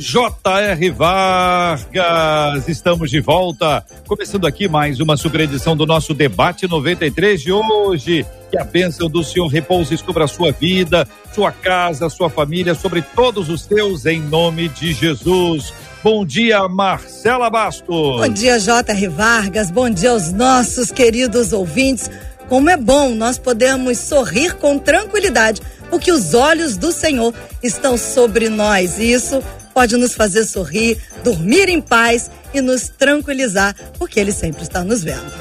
J.R. Vargas, estamos de volta, começando aqui mais uma super edição do nosso debate 93 de hoje. Que a bênção do Senhor repouse sobre a sua vida, sua casa, sua família, sobre todos os teus, em nome de Jesus. Bom dia, Marcela Bastos. Bom dia, J.R. Vargas. Bom dia aos nossos queridos ouvintes. Como é bom nós podermos sorrir com tranquilidade, porque os olhos do Senhor estão sobre nós. E isso pode nos fazer sorrir, dormir em paz e nos tranquilizar, porque Ele sempre está nos vendo.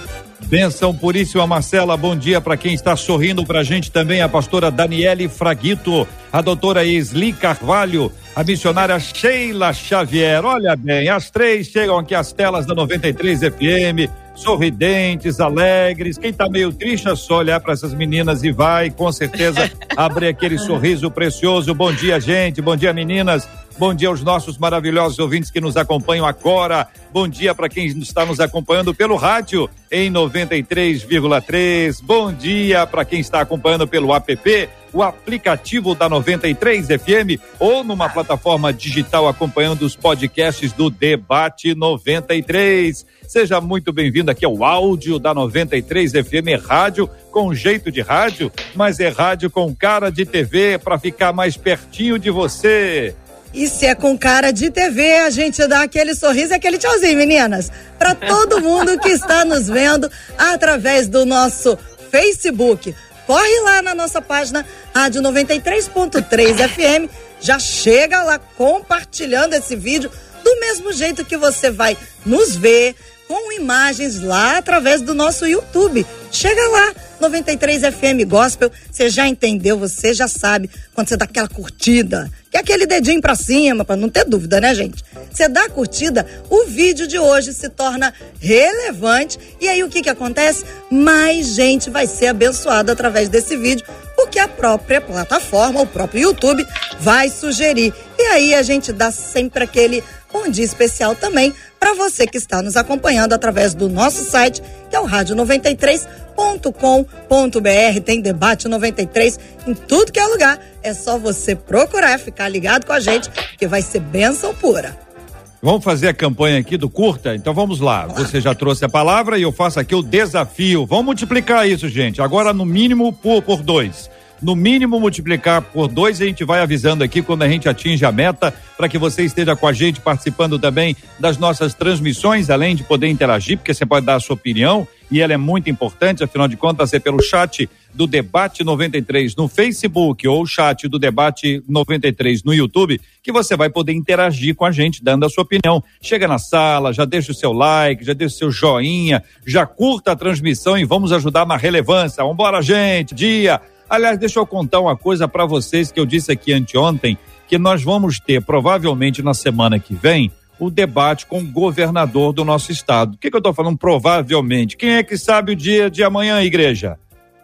Benção puríssima, Marcela. Bom dia para quem está sorrindo para a gente também, a pastora Daniele Fraguito, a doutora Isli Carvalho, a missionária Sheila Xavier. Olha bem, as três chegam aqui às telas da 93 FM, sorridentes, alegres. Quem está meio triste é só olhar para essas meninas e vai, com certeza, abrir aquele sorriso precioso. Bom dia, gente. Bom dia, meninas. Bom dia aos nossos maravilhosos ouvintes que nos acompanham agora. Bom dia para quem está nos acompanhando pelo rádio em 93,3. Bom dia para quem está acompanhando pelo app, o aplicativo da 93 FM ou numa plataforma digital acompanhando os podcasts do Debate 93. Seja muito bem-vindo aqui ao áudio da 93 FM Rádio, com jeito de rádio, mas é rádio com cara de TV para ficar mais pertinho de você. E se é com cara de TV, a gente dá aquele sorriso e aquele tchauzinho, meninas. Para todo mundo que está nos vendo através do nosso Facebook. Corre lá na nossa página Rádio 93.3 FM. Já chega lá compartilhando esse vídeo do mesmo jeito que você vai nos ver com imagens lá através do nosso YouTube. Chega lá, 93 FM Gospel, você já entendeu, você já sabe quando você dá aquela curtida, que é aquele dedinho para cima, para não ter dúvida, né, gente? Você dá a curtida, o vídeo de hoje se torna relevante e aí o que que acontece? Mais gente vai ser abençoada através desse vídeo, porque a própria plataforma, o próprio YouTube vai sugerir. E aí a gente dá sempre aquele bom dia especial também para você que está nos acompanhando através do nosso site, que é o rádio93.com.br. Tem debate 93 em tudo que é lugar. É só você procurar, ficar ligado com a gente, que vai ser bênção pura. Vamos fazer a campanha aqui do curta? Então vamos lá. Você já trouxe a palavra e eu faço aqui o desafio. Vamos multiplicar isso, gente. Agora no mínimo por, por dois no mínimo multiplicar por dois. A gente vai avisando aqui quando a gente atinge a meta, para que você esteja com a gente participando também das nossas transmissões, além de poder interagir, porque você pode dar a sua opinião e ela é muito importante, afinal de contas, é pelo chat do Debate 93 no Facebook ou o chat do Debate 93 no YouTube que você vai poder interagir com a gente, dando a sua opinião. Chega na sala, já deixa o seu like, já deixa o seu joinha, já curta a transmissão e vamos ajudar na relevância. Vambora, gente! Dia! Aliás, deixa eu contar uma coisa para vocês que eu disse aqui anteontem, que nós vamos ter provavelmente na semana que vem o debate com o governador do nosso estado. O que, que eu estou falando provavelmente? Quem é que sabe o dia de amanhã, igreja?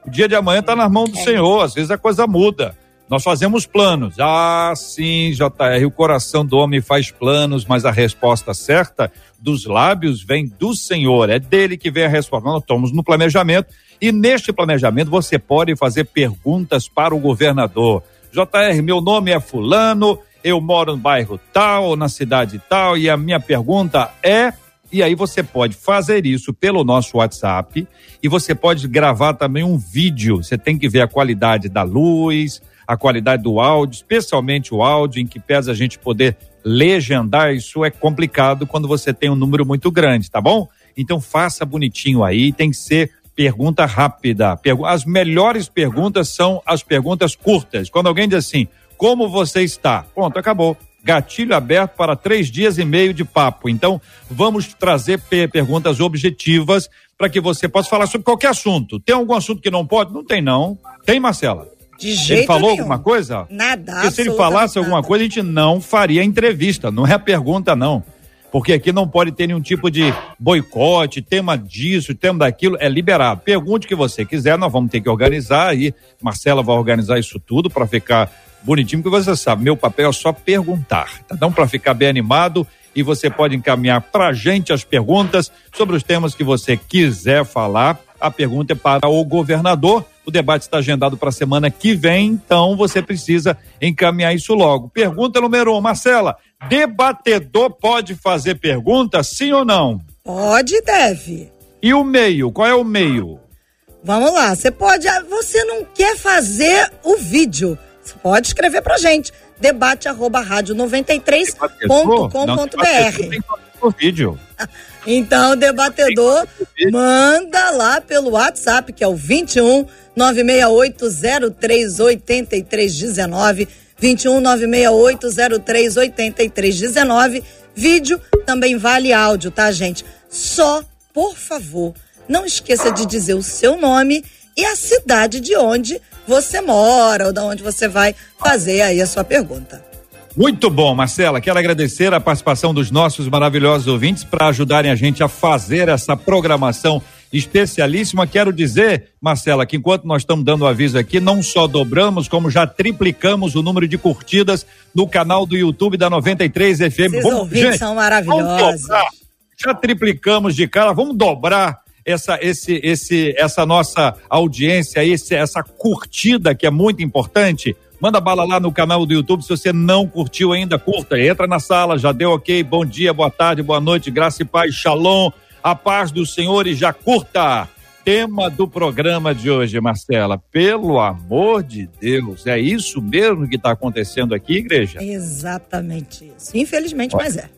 O dia de amanhã está nas mãos do é. Senhor, às vezes a coisa muda. Nós fazemos planos. Ah, sim, JR, o coração do homem faz planos, mas a resposta certa dos lábios vem do Senhor. É dele que vem a resposta. Nós estamos no planejamento e neste planejamento você pode fazer perguntas para o governador. JR, meu nome é Fulano, eu moro no bairro tal, na cidade tal, e a minha pergunta é. E aí você pode fazer isso pelo nosso WhatsApp e você pode gravar também um vídeo. Você tem que ver a qualidade da luz, a qualidade do áudio, especialmente o áudio, em que pesa a gente poder legendar. Isso é complicado quando você tem um número muito grande, tá bom? Então faça bonitinho aí, tem que ser pergunta rápida. As melhores perguntas são as perguntas curtas. Quando alguém diz assim, como você está? Pronto, acabou. Gatilho aberto para três dias e meio de papo. Então, vamos trazer perguntas objetivas para que você possa falar sobre qualquer assunto. Tem algum assunto que não pode? Não tem, não. Tem, Marcela? De jeito Ele falou nenhum. alguma coisa? Nada. Porque se ele falasse alguma nada. coisa, a gente não faria entrevista. Não é a pergunta, não. Porque aqui não pode ter nenhum tipo de boicote, tema disso, tema daquilo, é liberado. Pergunte o que você quiser, nós vamos ter que organizar aí. Marcela vai organizar isso tudo para ficar bonitinho, porque você sabe, meu papel é só perguntar, tá? Então, para ficar bem animado, e você pode encaminhar para a gente as perguntas sobre os temas que você quiser falar. A pergunta é para o governador. O debate está agendado para a semana que vem, então você precisa encaminhar isso logo. Pergunta número um, Marcela: debatedor pode fazer pergunta, sim ou não? Pode deve. E o meio? Qual é o meio? Vamos lá, você pode. ah, Você não quer fazer o vídeo? Você pode escrever pra gente. Debate arroba rádio 93.com.br. O vídeo. Então, debatedor, manda lá pelo WhatsApp, que é o 21 968038319. 21 968038319. Vídeo também vale áudio, tá, gente? Só, por favor, não esqueça de dizer o seu nome e a cidade de onde você mora ou de onde você vai fazer aí a sua pergunta. Muito bom, Marcela. Quero agradecer a participação dos nossos maravilhosos ouvintes para ajudarem a gente a fazer essa programação especialíssima. Quero dizer, Marcela, que enquanto nós estamos dando aviso aqui, não só dobramos, como já triplicamos o número de curtidas no canal do YouTube da 93 FM. Esses ouvintes são maravilhosos. Já triplicamos de cara, vamos dobrar essa, esse, esse, essa nossa audiência, esse, essa curtida que é muito importante. Manda bala lá no canal do YouTube. Se você não curtiu ainda, curta. Entra na sala, já deu ok. Bom dia, boa tarde, boa noite, graça e paz, shalom. A paz do Senhor e já curta. Tema do programa de hoje, Marcela. Pelo amor de Deus, é isso mesmo que está acontecendo aqui, igreja? Exatamente isso. Infelizmente, Olha. mas é.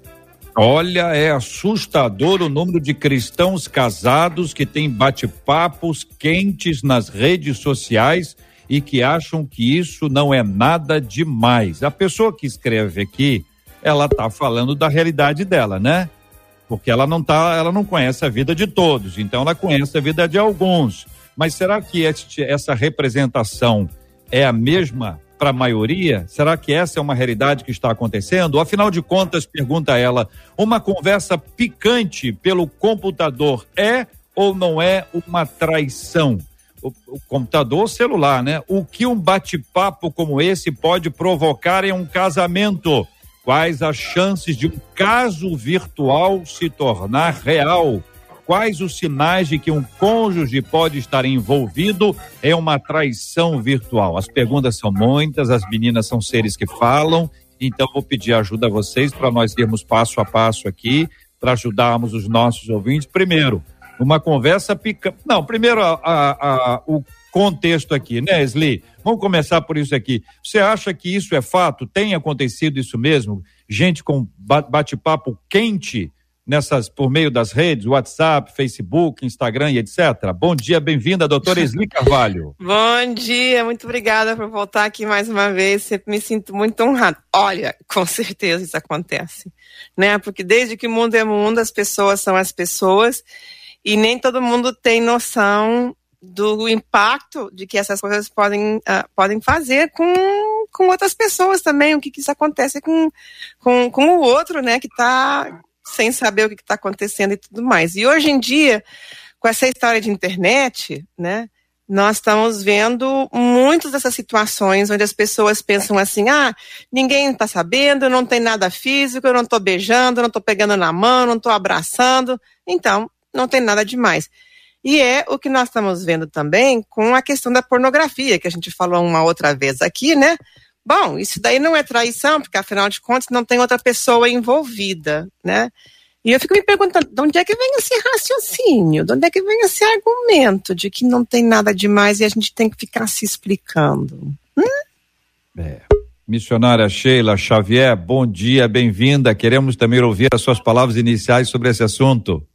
Olha, é assustador o número de cristãos casados que têm bate-papos quentes nas redes sociais e que acham que isso não é nada demais. A pessoa que escreve aqui, ela está falando da realidade dela, né? Porque ela não tá, ela não conhece a vida de todos, então ela conhece a vida de alguns. Mas será que este, essa representação é a mesma para a maioria? Será que essa é uma realidade que está acontecendo? Afinal de contas, pergunta ela, uma conversa picante pelo computador é ou não é uma traição? O, o computador ou celular, né? O que um bate-papo como esse pode provocar em um casamento? Quais as chances de um caso virtual se tornar real? Quais os sinais de que um cônjuge pode estar envolvido em uma traição virtual? As perguntas são muitas, as meninas são seres que falam, então vou pedir ajuda a vocês para nós irmos passo a passo aqui, para ajudarmos os nossos ouvintes. Primeiro, uma conversa pica. Não, primeiro a, a, a, o contexto aqui, né, Sli? Vamos começar por isso aqui. Você acha que isso é fato? Tem acontecido isso mesmo? Gente com ba- bate-papo quente nessas por meio das redes, WhatsApp, Facebook, Instagram e etc. Bom dia, bem-vinda, doutora Esli Carvalho. Bom dia, muito obrigada por voltar aqui mais uma vez. Sempre me sinto muito honrada. Olha, com certeza isso acontece, né? Porque desde que o mundo é mundo, as pessoas são as pessoas e nem todo mundo tem noção do impacto de que essas coisas podem, uh, podem fazer com, com outras pessoas também, o que, que isso acontece com, com, com o outro, né, que está sem saber o que está acontecendo e tudo mais. E hoje em dia, com essa história de internet, né, nós estamos vendo muitas dessas situações onde as pessoas pensam assim: ah, ninguém está sabendo, não tem nada físico, eu não estou beijando, não estou pegando na mão, não estou abraçando. Então, não tem nada demais. E é o que nós estamos vendo também com a questão da pornografia, que a gente falou uma outra vez aqui, né? Bom, isso daí não é traição, porque afinal de contas não tem outra pessoa envolvida, né? E eu fico me perguntando, de onde é que vem esse raciocínio? De onde é que vem esse argumento de que não tem nada demais e a gente tem que ficar se explicando? Hum? É. Missionária Sheila Xavier, bom dia, bem-vinda. Queremos também ouvir as suas palavras iniciais sobre esse assunto.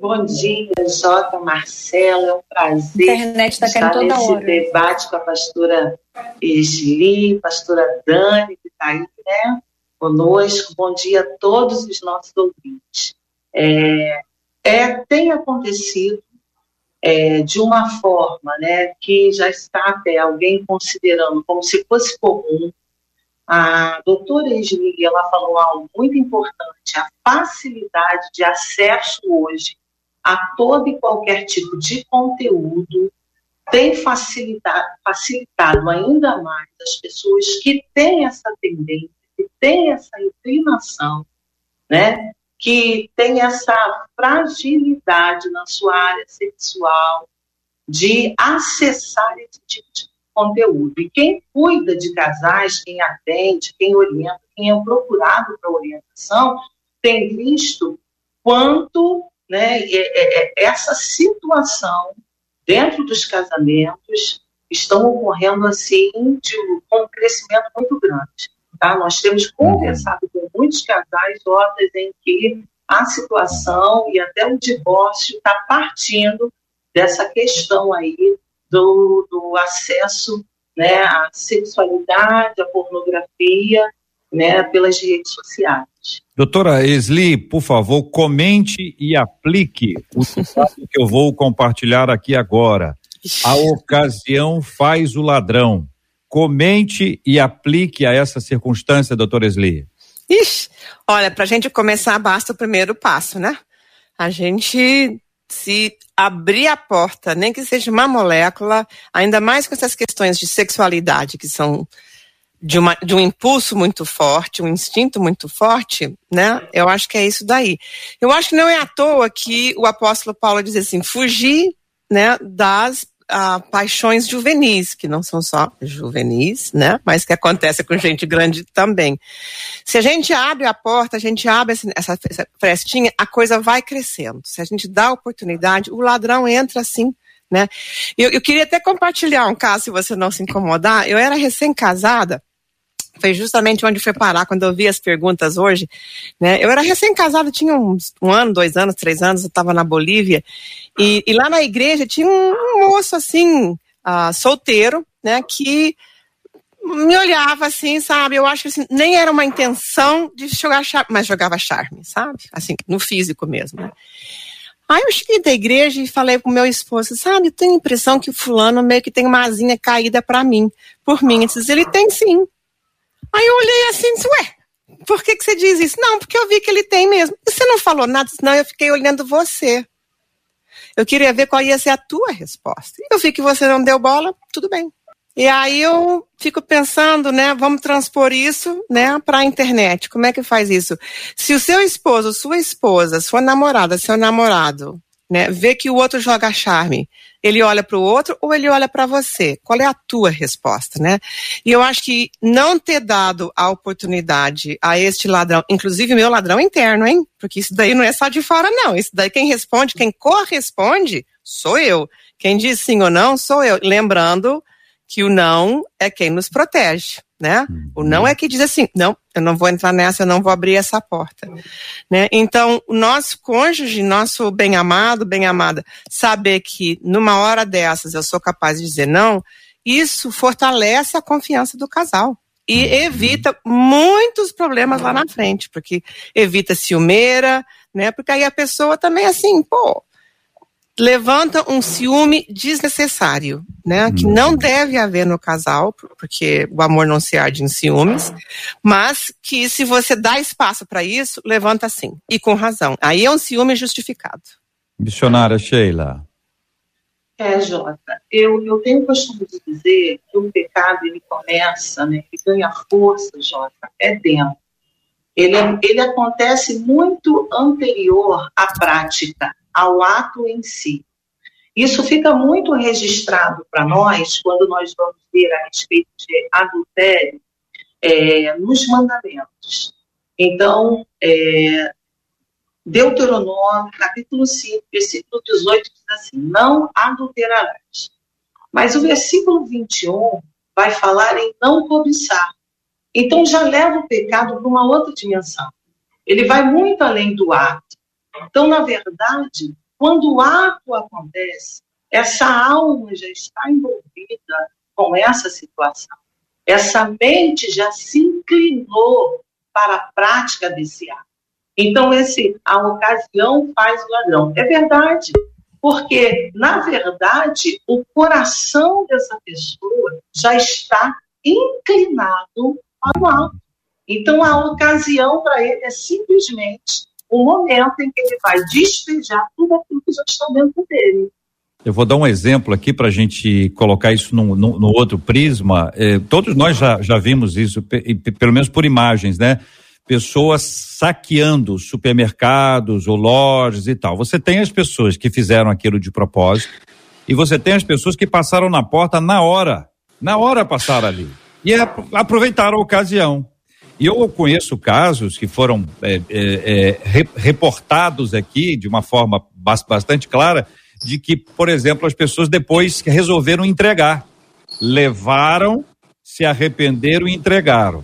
Bom dia, Jota, Marcela, é um prazer internet está estar toda nesse hora. debate com a pastora Esli, pastora Dani, que está aí, né, conosco. Bom dia a todos os nossos ouvintes. É, é, tem acontecido é, de uma forma né, que já está até alguém considerando como se fosse comum. A doutora Esli, ela falou algo muito importante, a facilidade de acesso hoje a todo e qualquer tipo de conteúdo tem facilitado, facilitado ainda mais as pessoas que têm essa tendência, que têm essa inclinação, né, que tem essa fragilidade na sua área sexual de acessar esse tipo de conteúdo. E quem cuida de casais, quem atende, quem orienta, quem é procurado para orientação, tem visto quanto né, é, é, é, essa situação dentro dos casamentos estão ocorrendo assim de, com um crescimento muito grande. Tá? Nós temos conversado com muitos casais, horas em que a situação e até o divórcio está partindo dessa questão aí do, do acesso né, à sexualidade, à pornografia, né, pelas redes sociais. Doutora Esli, por favor, comente e aplique o que eu vou compartilhar aqui agora. A ocasião faz o ladrão. Comente e aplique a essa circunstância, doutora Esli. Ixi, olha, para a gente começar, basta o primeiro passo, né? A gente se abrir a porta, nem que seja uma molécula, ainda mais com essas questões de sexualidade, que são de, uma, de um impulso muito forte, um instinto muito forte, né? Eu acho que é isso daí. Eu acho que não é à toa que o apóstolo Paulo diz assim, fugir, né, das a paixões juvenis, que não são só juvenis, né? Mas que acontece com gente grande também. Se a gente abre a porta, a gente abre essa, essa frestinha, a coisa vai crescendo. Se a gente dá oportunidade, o ladrão entra assim, né? Eu, eu queria até compartilhar um caso, se você não se incomodar. Eu era recém-casada, foi justamente onde foi parar quando eu vi as perguntas hoje. Né? Eu era recém-casada, tinha uns, um ano, dois anos, três anos, eu estava na Bolívia, e, e, lá na igreja tinha um, moço assim, uh, solteiro, né, que me olhava assim, sabe? Eu acho que assim, nem era uma intenção de jogar charme, mas jogava charme, sabe? Assim, no físico mesmo, né? Aí eu cheguei da igreja e falei pro meu esposo, sabe, eu tenho a impressão que o fulano meio que tem uma asinha caída para mim, por mim. Ele disse, ele tem sim. Aí eu olhei assim e disse, ué, por que, que você diz isso? Não, porque eu vi que ele tem mesmo. E você não falou nada, senão eu fiquei olhando você. Eu queria ver qual ia ser a tua resposta. Eu vi que você não deu bola, tudo bem. E aí eu fico pensando, né, vamos transpor isso, né, para a internet. Como é que faz isso? Se o seu esposo, sua esposa, sua namorada, seu namorado, né, vê que o outro joga charme, ele olha para o outro ou ele olha para você? Qual é a tua resposta, né? E eu acho que não ter dado a oportunidade a este ladrão, inclusive meu ladrão interno, hein? Porque isso daí não é só de fora, não. Isso daí quem responde, quem corresponde, sou eu. Quem diz sim ou não, sou eu. Lembrando que o não é quem nos protege né? O não uhum. é que diz assim, não, eu não vou entrar nessa, eu não vou abrir essa porta, né? Então, o nosso cônjuge, nosso bem-amado, bem-amada, saber que numa hora dessas eu sou capaz de dizer não, isso fortalece a confiança do casal e uhum. evita muitos problemas lá na frente, porque evita ciumeira, né? Porque aí a pessoa também assim, pô, levanta um ciúme desnecessário, né? Que não uhum. deve haver no casal, porque o amor não se arde em ciúmes, mas que se você dá espaço para isso, levanta sim, e com razão. Aí é um ciúme justificado. Missionária Sheila. É, Jota, eu, eu tenho o costume de dizer que o pecado ele começa, né, que ganha força, Jota, é dentro. Ele, ele acontece muito anterior à prática ao ato em si. Isso fica muito registrado para nós quando nós vamos ver a respeito de adultério é, nos mandamentos. Então, é, Deuteronômio, capítulo 5, versículo 18, diz assim: Não adulterarás. Mas o versículo 21 vai falar em não cobiçar. Então já leva o pecado para uma outra dimensão. Ele vai muito além do ato. Então, na verdade, quando o ato acontece, essa alma já está envolvida com essa situação. Essa mente já se inclinou para a prática desse ato. Então, esse, a ocasião faz o ladrão. É verdade. porque, na verdade, o coração dessa pessoa já está inclinado para o alto. Então, a ocasião para ele é simplesmente o momento em que ele vai despejar tudo aquilo que já está dentro dele. Eu vou dar um exemplo aqui para a gente colocar isso no, no, outro prisma. Eh, todos nós já, já vimos isso, pelo menos por imagens, né? Pessoas saqueando supermercados ou lojas e tal. Você tem as pessoas que fizeram aquilo de propósito e você tem as pessoas que passaram na porta na hora. Na hora passaram ali. E aproveitaram a ocasião. E eu conheço casos que foram é, é, é, reportados aqui de uma forma bastante clara, de que, por exemplo, as pessoas depois resolveram entregar. Levaram, se arrependeram e entregaram.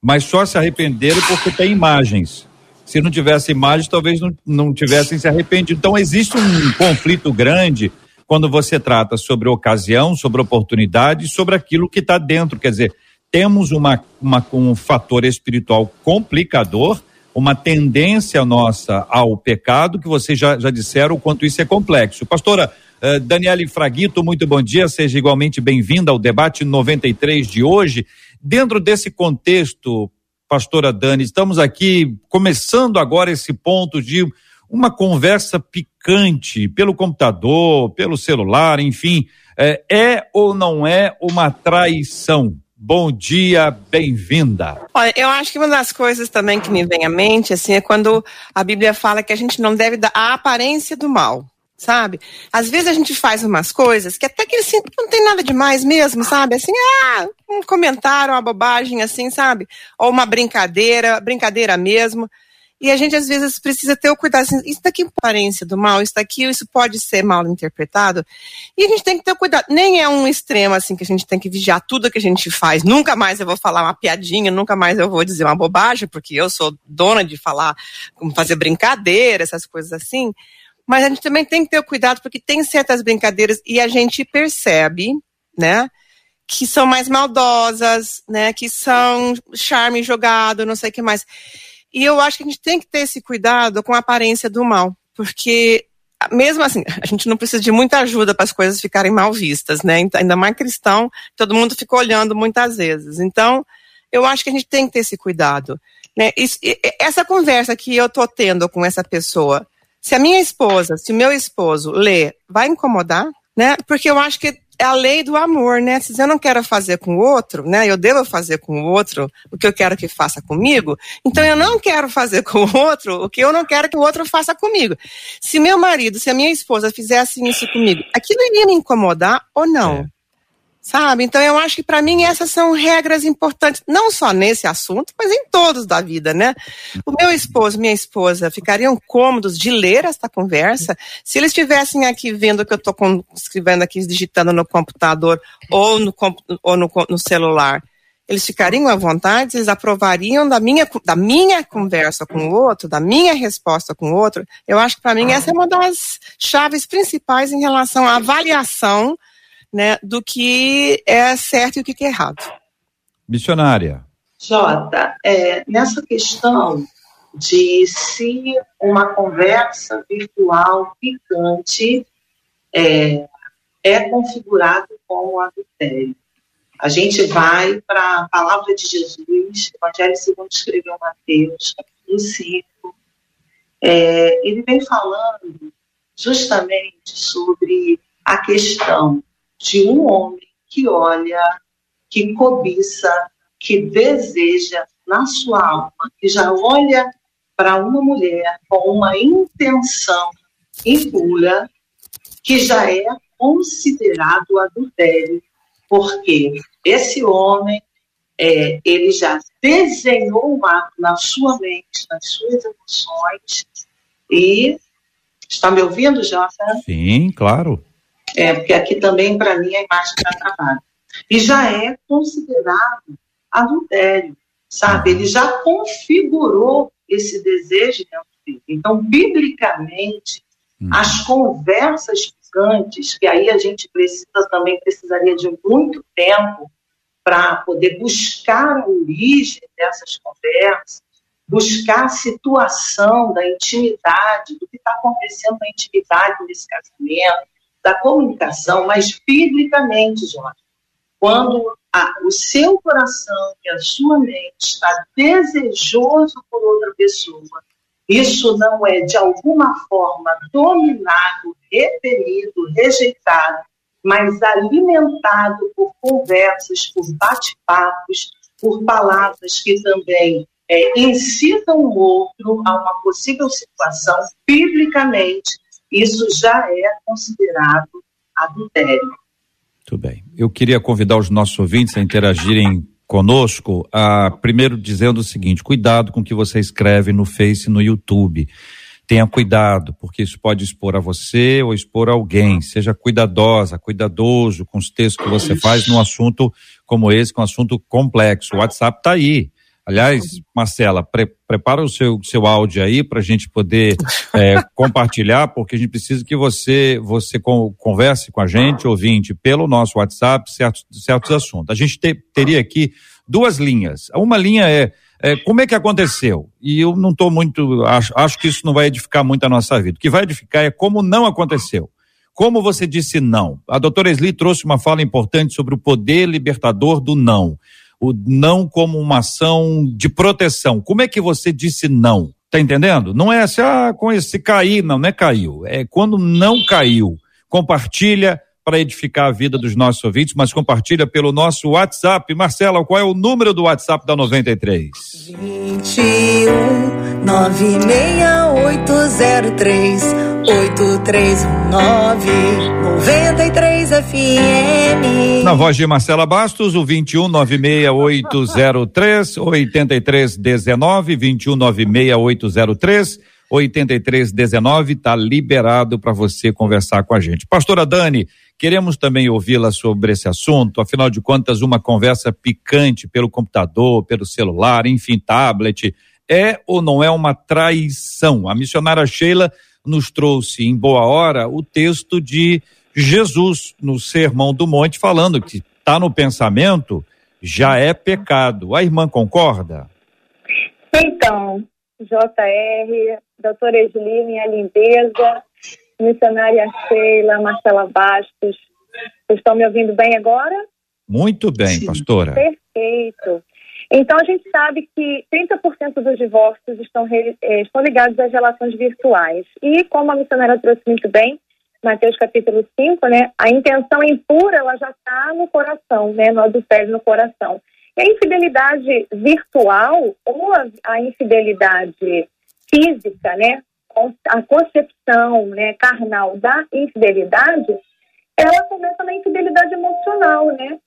Mas só se arrependeram porque tem imagens. Se não tivesse imagens, talvez não, não tivessem se arrependido. Então, existe um conflito grande quando você trata sobre ocasião, sobre oportunidade, sobre aquilo que está dentro. Quer dizer, temos uma, uma, um fator espiritual complicador, uma tendência nossa ao pecado, que vocês já, já disseram o quanto isso é complexo. Pastora uh, Daniele Fraguito, muito bom dia, seja igualmente bem-vinda ao debate 93 de hoje. Dentro desse contexto, pastora Dani, estamos aqui começando agora esse ponto de uma conversa picante pelo computador, pelo celular, enfim, é, é ou não é uma traição? Bom dia, bem-vinda. Olha, eu acho que uma das coisas também que me vem à mente, assim, é quando a Bíblia fala que a gente não deve dar a aparência do mal, sabe? Às vezes a gente faz umas coisas que até que assim, não tem nada demais mesmo, sabe? Assim, ah, um comentário, uma bobagem assim, sabe? Ou uma brincadeira, brincadeira mesmo. E a gente às vezes precisa ter o cuidado, assim, isso daqui é aparência do mal, isso daqui, isso pode ser mal interpretado. E a gente tem que ter o cuidado. Nem é um extremo assim que a gente tem que vigiar tudo que a gente faz. Nunca mais eu vou falar uma piadinha, nunca mais eu vou dizer uma bobagem, porque eu sou dona de falar, fazer brincadeira, essas coisas assim. Mas a gente também tem que ter o cuidado, porque tem certas brincadeiras e a gente percebe, né? que são mais maldosas, né, que são charme jogado, não sei o que mais. E eu acho que a gente tem que ter esse cuidado com a aparência do mal, porque mesmo assim, a gente não precisa de muita ajuda para as coisas ficarem mal vistas, né? Ainda mais cristão, todo mundo fica olhando muitas vezes. Então, eu acho que a gente tem que ter esse cuidado. Né? Isso, essa conversa que eu tô tendo com essa pessoa, se a minha esposa, se o meu esposo lê, vai incomodar? Né? Porque eu acho que é a lei do amor, né? Se eu não quero fazer com o outro, né? Eu devo fazer com o outro o que eu quero que faça comigo. Então eu não quero fazer com o outro o que eu não quero que o outro faça comigo. Se meu marido, se a minha esposa fizesse isso comigo, aquilo iria me incomodar ou não? É sabe? Então eu acho que para mim essas são regras importantes, não só nesse assunto, mas em todos da vida, né? O meu esposo, minha esposa ficariam cômodos de ler esta conversa se eles estivessem aqui vendo que eu estou escrevendo aqui, digitando no computador ou no, ou no, no celular. Eles ficariam à vontade, eles aprovariam da minha, da minha conversa com o outro, da minha resposta com o outro. Eu acho que para mim essa é uma das chaves principais em relação à avaliação né, do que é certo e o que é errado. Missionária. Jota, é, nessa questão de se uma conversa virtual picante é, é configurado como adultério. A gente vai para a palavra de Jesus, Evangelho segundo escreveu Mateus, capítulo 5. É, ele vem falando justamente sobre a questão de um homem que olha, que cobiça, que deseja na sua alma, que já olha para uma mulher com uma intenção impura, que já é considerado adultério, porque esse homem é, ele já desenhou um ato na sua mente, nas suas emoções e está me ouvindo, Jota? Sim, claro. É, porque aqui também, para mim, a imagem está travada. E já é considerado adultério, sabe? Ele já configurou esse desejo dentro dele. Então, biblicamente, hum. as conversas picantes, que aí a gente precisa também, precisaria de muito tempo para poder buscar a origem dessas conversas, buscar a situação da intimidade, do que está acontecendo na intimidade desse casamento, da comunicação, mas biblicamente, Jorge, quando a, o seu coração e a sua mente está desejoso por outra pessoa, isso não é de alguma forma dominado, repelido, rejeitado, mas alimentado por conversas, por bate-papos, por palavras que também é, incitam o outro a uma possível situação, biblicamente, isso já é considerado adultério. Muito bem. Eu queria convidar os nossos ouvintes a interagirem conosco, a, primeiro dizendo o seguinte: cuidado com o que você escreve no Face e no YouTube. Tenha cuidado, porque isso pode expor a você ou expor a alguém. Seja cuidadosa, cuidadoso com os textos que você faz num assunto como esse, com um assunto complexo. O WhatsApp está aí. Aliás, Marcela, pre prepara o seu, seu áudio aí para a gente poder é, compartilhar, porque a gente precisa que você você converse com a gente, ouvinte, pelo nosso WhatsApp, certos, certos assuntos. A gente te, teria aqui duas linhas. Uma linha é, é como é que aconteceu? E eu não estou muito, acho, acho que isso não vai edificar muito a nossa vida. O que vai edificar é como não aconteceu. Como você disse não? A doutora Esli trouxe uma fala importante sobre o poder libertador do não o não como uma ação de proteção. Como é que você disse não? Tá entendendo? Não é assim, ah, com esse cair, não, não é caiu. É quando não caiu. Compartilha para edificar a vida dos nossos ouvintes, mas compartilha pelo nosso WhatsApp. Marcela, qual é o número do WhatsApp da 93? 21 96803 8319 93 FM. Na voz de Marcela Bastos, o 21 96803 8319 21 96803 8319 está liberado para você conversar com a gente. Pastora Dani, queremos também ouvi-la sobre esse assunto, afinal de contas, uma conversa picante pelo computador, pelo celular, enfim, tablet, é ou não é uma traição? A missionária Sheila nos trouxe em boa hora o texto de Jesus no Sermão do Monte, falando que está no pensamento já é pecado. A irmã concorda? Então, JR, doutora Esli, minha lindeza, missionária Sheila, Marcela Bastos, vocês estão me ouvindo bem agora? Muito bem, pastora. Perfeito. Então, a gente sabe que 30% dos divórcios estão, eh, estão ligados às relações virtuais. E, como a missionária trouxe muito bem, Mateus capítulo 5, né, a intenção impura, ela já está no coração, né, no adultério no coração. E a infidelidade virtual ou a, a infidelidade física, né, a concepção né, carnal da infidelidade, ela começa na infidelidade emocional, né?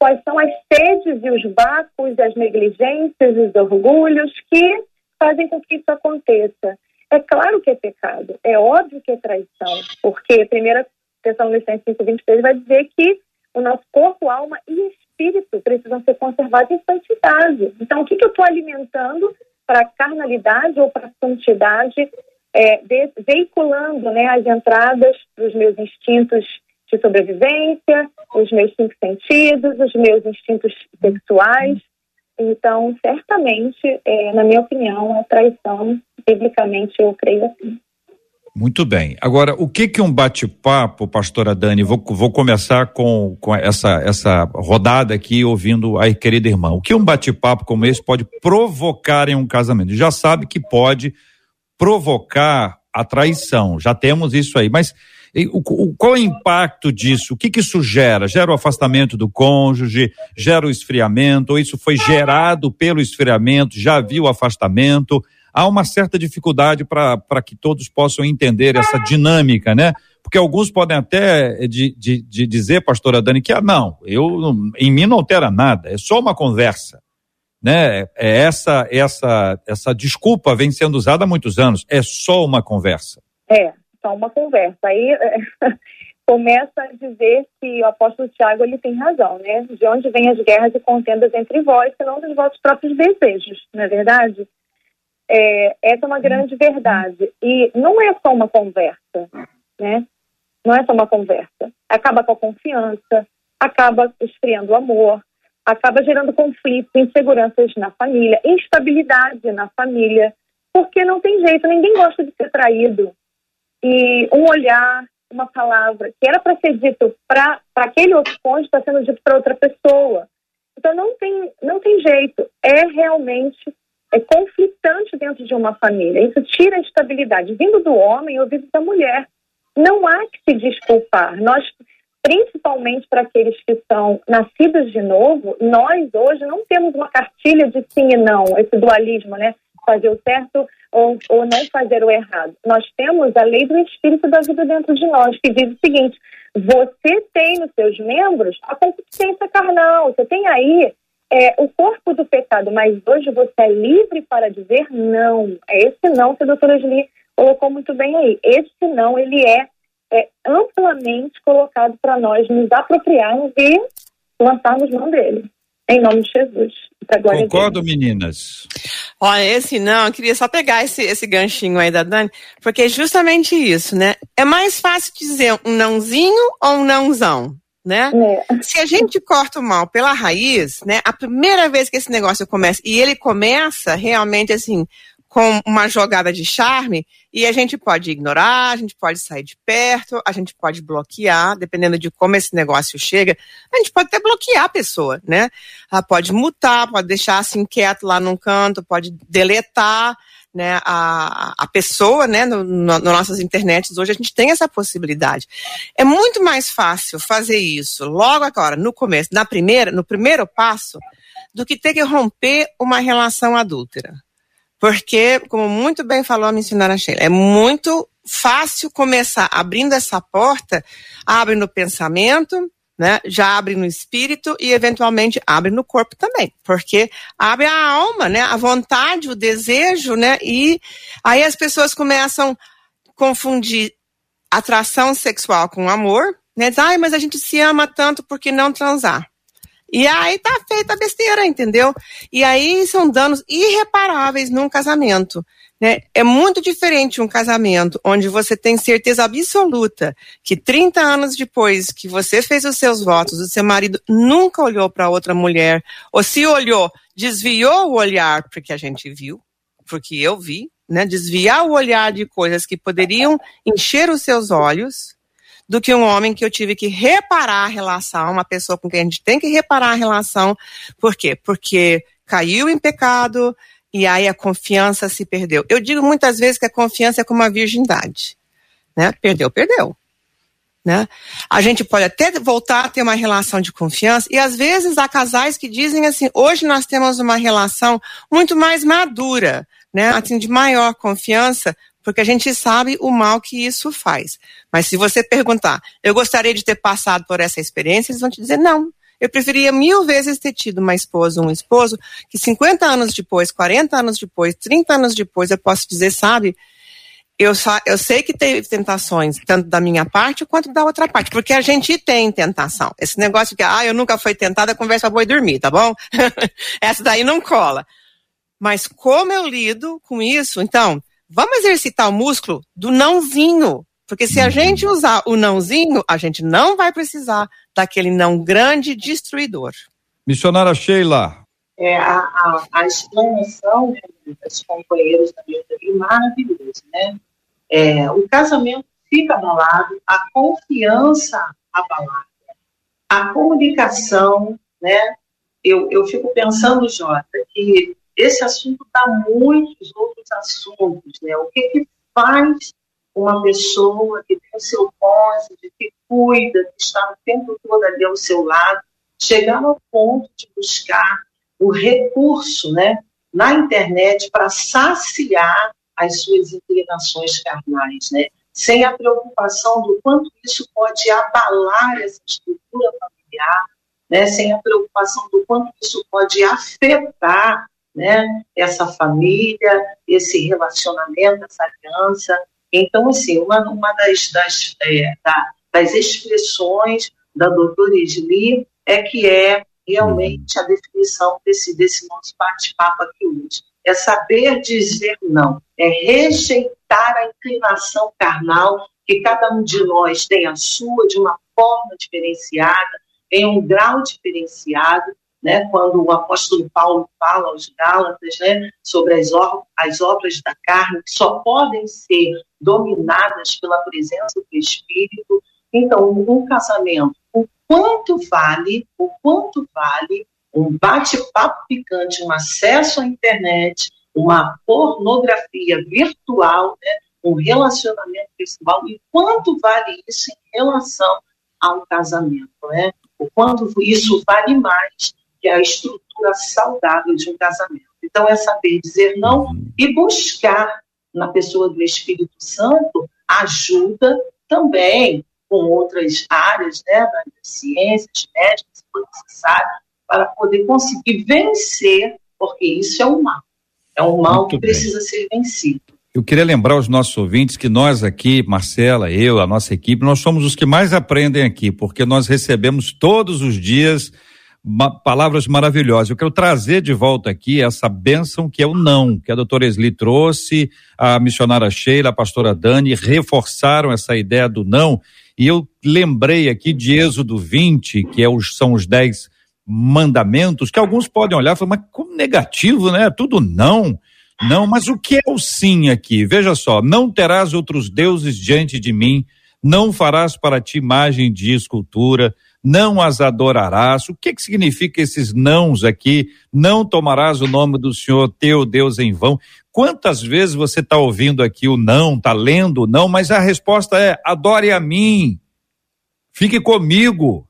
quais são as sedes e os vácuos, as negligências, os orgulhos que fazem com que isso aconteça. É claro que é pecado, é óbvio que é traição, porque a primeira Tessalonicenses 5:23 vai dizer que o nosso corpo, alma e espírito precisam ser conservados em santidade. Então, o que, que eu estou alimentando para a carnalidade ou para a santidade, é, de, veiculando né, as entradas dos meus instintos de sobrevivência, os meus cinco sentidos, os meus instintos sexuais. Então, certamente, é, na minha opinião, é traição, biblicamente eu creio assim. Muito bem. Agora, o que que um bate-papo, pastora Dani, vou, vou começar com, com essa, essa rodada aqui, ouvindo a querida irmã. O que um bate-papo como esse pode provocar em um casamento? Já sabe que pode provocar a traição, já temos isso aí, mas o, qual é o impacto disso? O que, que isso gera? Gera o afastamento do cônjuge? Gera o esfriamento? Ou isso foi gerado pelo esfriamento? Já viu o afastamento? Há uma certa dificuldade para que todos possam entender essa dinâmica, né? Porque alguns podem até de, de, de dizer, pastora Dani, que ah, não, eu em mim não altera nada, é só uma conversa né? É essa essa essa desculpa vem sendo usada há muitos anos. É só uma conversa. É, só uma conversa. Aí começa a dizer que o apóstolo Tiago ele tem razão, né? De onde vêm as guerras e contendas entre vós, senão dos vossos próprios desejos, não é verdade? É, essa é uma grande verdade. E não é só uma conversa, né? Não é só uma conversa. Acaba com a confiança, acaba esfriando o amor, acaba gerando conflitos, inseguranças na família, instabilidade na família, porque não tem jeito, ninguém gosta de ser traído. E um olhar, uma palavra que era para ser dito para aquele outro cônjuge está sendo dito para outra pessoa. Então não tem, não tem jeito. É realmente é conflitante dentro de uma família. Isso tira a estabilidade. Vindo do homem ou vindo da mulher. Não há que se desculpar. Nós, principalmente para aqueles que são nascidos de novo, nós hoje não temos uma cartilha de sim e não, esse dualismo, né? Fazer o certo ou, ou não fazer o errado. Nós temos a lei do espírito da vida dentro de nós, que diz o seguinte: você tem nos seus membros a consciência carnal, você tem aí é, o corpo do pecado, mas hoje você é livre para dizer não. É esse não que a doutora Julie colocou muito bem aí. Esse não, ele é, é amplamente colocado para nós nos apropriarmos e lançarmos mão dele. Em nome de Jesus. Concordo, meninas. Olha, esse não, eu queria só pegar esse, esse ganchinho aí da Dani, porque é justamente isso, né? É mais fácil dizer um nãozinho ou um nãozão, né? É. Se a gente corta o mal pela raiz, né? A primeira vez que esse negócio começa, e ele começa realmente assim, com uma jogada de charme e a gente pode ignorar, a gente pode sair de perto, a gente pode bloquear, dependendo de como esse negócio chega, a gente pode até bloquear a pessoa, né? Ela pode mutar, pode deixar assim quieto lá num canto, pode deletar, né, a, a pessoa, né, no, no, nas nossas internets hoje a gente tem essa possibilidade. É muito mais fácil fazer isso logo agora, no começo, na primeira, no primeiro passo, do que ter que romper uma relação adúltera. Porque, como muito bem falou a missionária Sheila, é muito fácil começar abrindo essa porta, abre no pensamento, né? Já abre no espírito e eventualmente abre no corpo também, porque abre a alma, né? A vontade, o desejo, né? E aí as pessoas começam a confundir atração sexual com amor, né? Ai, mas a gente se ama tanto por que não transar? E aí tá feita a besteira, entendeu? E aí são danos irreparáveis num casamento. Né? É muito diferente um casamento onde você tem certeza absoluta que 30 anos depois que você fez os seus votos, o seu marido nunca olhou para outra mulher, ou se olhou, desviou o olhar, porque a gente viu, porque eu vi, né? Desviar o olhar de coisas que poderiam encher os seus olhos, do que um homem que eu tive que reparar a relação, uma pessoa com quem a gente tem que reparar a relação. Por quê? Porque caiu em pecado e aí a confiança se perdeu. Eu digo muitas vezes que a confiança é como a virgindade. Né? Perdeu, perdeu. Né? A gente pode até voltar a ter uma relação de confiança, e às vezes há casais que dizem assim: hoje nós temos uma relação muito mais madura, né? assim, de maior confiança, porque a gente sabe o mal que isso faz. Mas se você perguntar, eu gostaria de ter passado por essa experiência, eles vão te dizer não. Eu preferia mil vezes ter tido uma esposa, um esposo, que 50 anos depois, 40 anos depois, 30 anos depois, eu posso dizer, sabe, eu, eu sei que teve tentações, tanto da minha parte quanto da outra parte, porque a gente tem tentação. Esse negócio que, ah, eu nunca fui tentada, conversa boa e dormir, tá bom? Essa daí não cola. Mas como eu lido com isso? Então, Vamos exercitar o músculo do nãozinho. Porque se a uhum. gente usar o nãozinho, a gente não vai precisar daquele não grande destruidor. Missionária Sheila. É, a, a, a explanação né, dos companheiros da minha é maravilhosa, né? É, o casamento fica abalado, a confiança abalada, a comunicação, né? Eu, eu fico pensando, Jota, que esse assunto dá muitos outros assuntos, né? O que, que faz uma pessoa que tem o seu cônjuge, que cuida, que está o tempo todo ali ao seu lado, chegar ao ponto de buscar o recurso, né, na internet para saciar as suas inclinações carnais, né? Sem a preocupação do quanto isso pode abalar essa estrutura familiar, né? Sem a preocupação do quanto isso pode afetar né? Essa família, esse relacionamento, essa aliança. Então, assim, uma, uma das, das, é, da, das expressões da doutora Esli é que é realmente a definição desse, desse nosso bate-papo aqui hoje. É saber dizer não, é rejeitar a inclinação carnal, que cada um de nós tem a sua, de uma forma diferenciada, em um grau diferenciado, né, quando o apóstolo Paulo fala aos Gálatas né, sobre as, as obras da carne, que só podem ser dominadas pela presença do Espírito. Então, um casamento, o quanto vale, o quanto vale um bate-papo picante, um acesso à internet, uma pornografia virtual, né, um relacionamento pessoal, e quanto vale isso em relação ao casamento, né? O quanto isso vale mais que a estrutura saudável de um casamento. Então, é saber dizer não uhum. e buscar na pessoa do Espírito Santo ajuda também com outras áreas, né, das ciências, médicas, se for necessário, para poder conseguir vencer, porque isso é um mal. É um mal Muito que bem. precisa ser vencido. Eu queria lembrar aos nossos ouvintes que nós aqui, Marcela, eu, a nossa equipe, nós somos os que mais aprendem aqui, porque nós recebemos todos os dias ma palavras maravilhosas. Eu quero trazer de volta aqui essa bênção que é o não, que a doutora Esli trouxe, a missionária Sheila, a pastora Dani, reforçaram essa ideia do não. E eu lembrei aqui de Êxodo 20, que é os, são os dez mandamentos, que alguns podem olhar e falar, mas como negativo, né? Tudo não. Não, mas o que é o sim aqui? Veja só, não terás outros deuses diante de mim, não farás para ti imagem de escultura, não as adorarás. O que, que significa esses nãos aqui? Não tomarás o nome do Senhor teu Deus em vão. Quantas vezes você está ouvindo aqui o não, está lendo o não, mas a resposta é: adore a mim, fique comigo,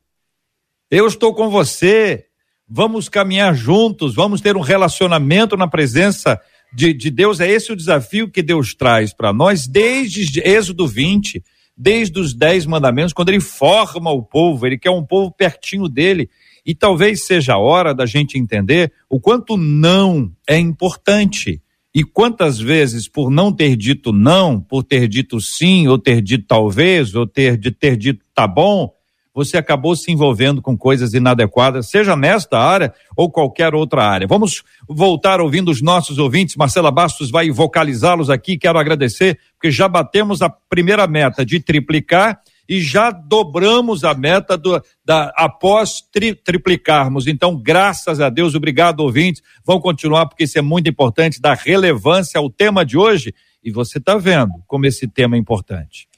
eu estou com você, vamos caminhar juntos, vamos ter um relacionamento na presença de, de Deus. É esse o desafio que Deus traz para nós desde Êxodo 20 desde os dez mandamentos, quando ele forma o povo, ele quer um povo pertinho dele. E talvez seja a hora da gente entender o quanto não é importante. E quantas vezes, por não ter dito não, por ter dito sim, ou ter dito talvez, ou ter, ter dito tá bom, você acabou se envolvendo com coisas inadequadas, seja nesta área ou qualquer outra área. Vamos voltar ouvindo os nossos ouvintes. Marcela Bastos vai vocalizá-los aqui. Quero agradecer, porque já batemos a primeira meta de triplicar e já dobramos a meta do, da, após tri, triplicarmos. Então, graças a Deus, obrigado, ouvintes. Vão continuar, porque isso é muito importante, dar relevância ao tema de hoje. E você está vendo como esse tema é importante.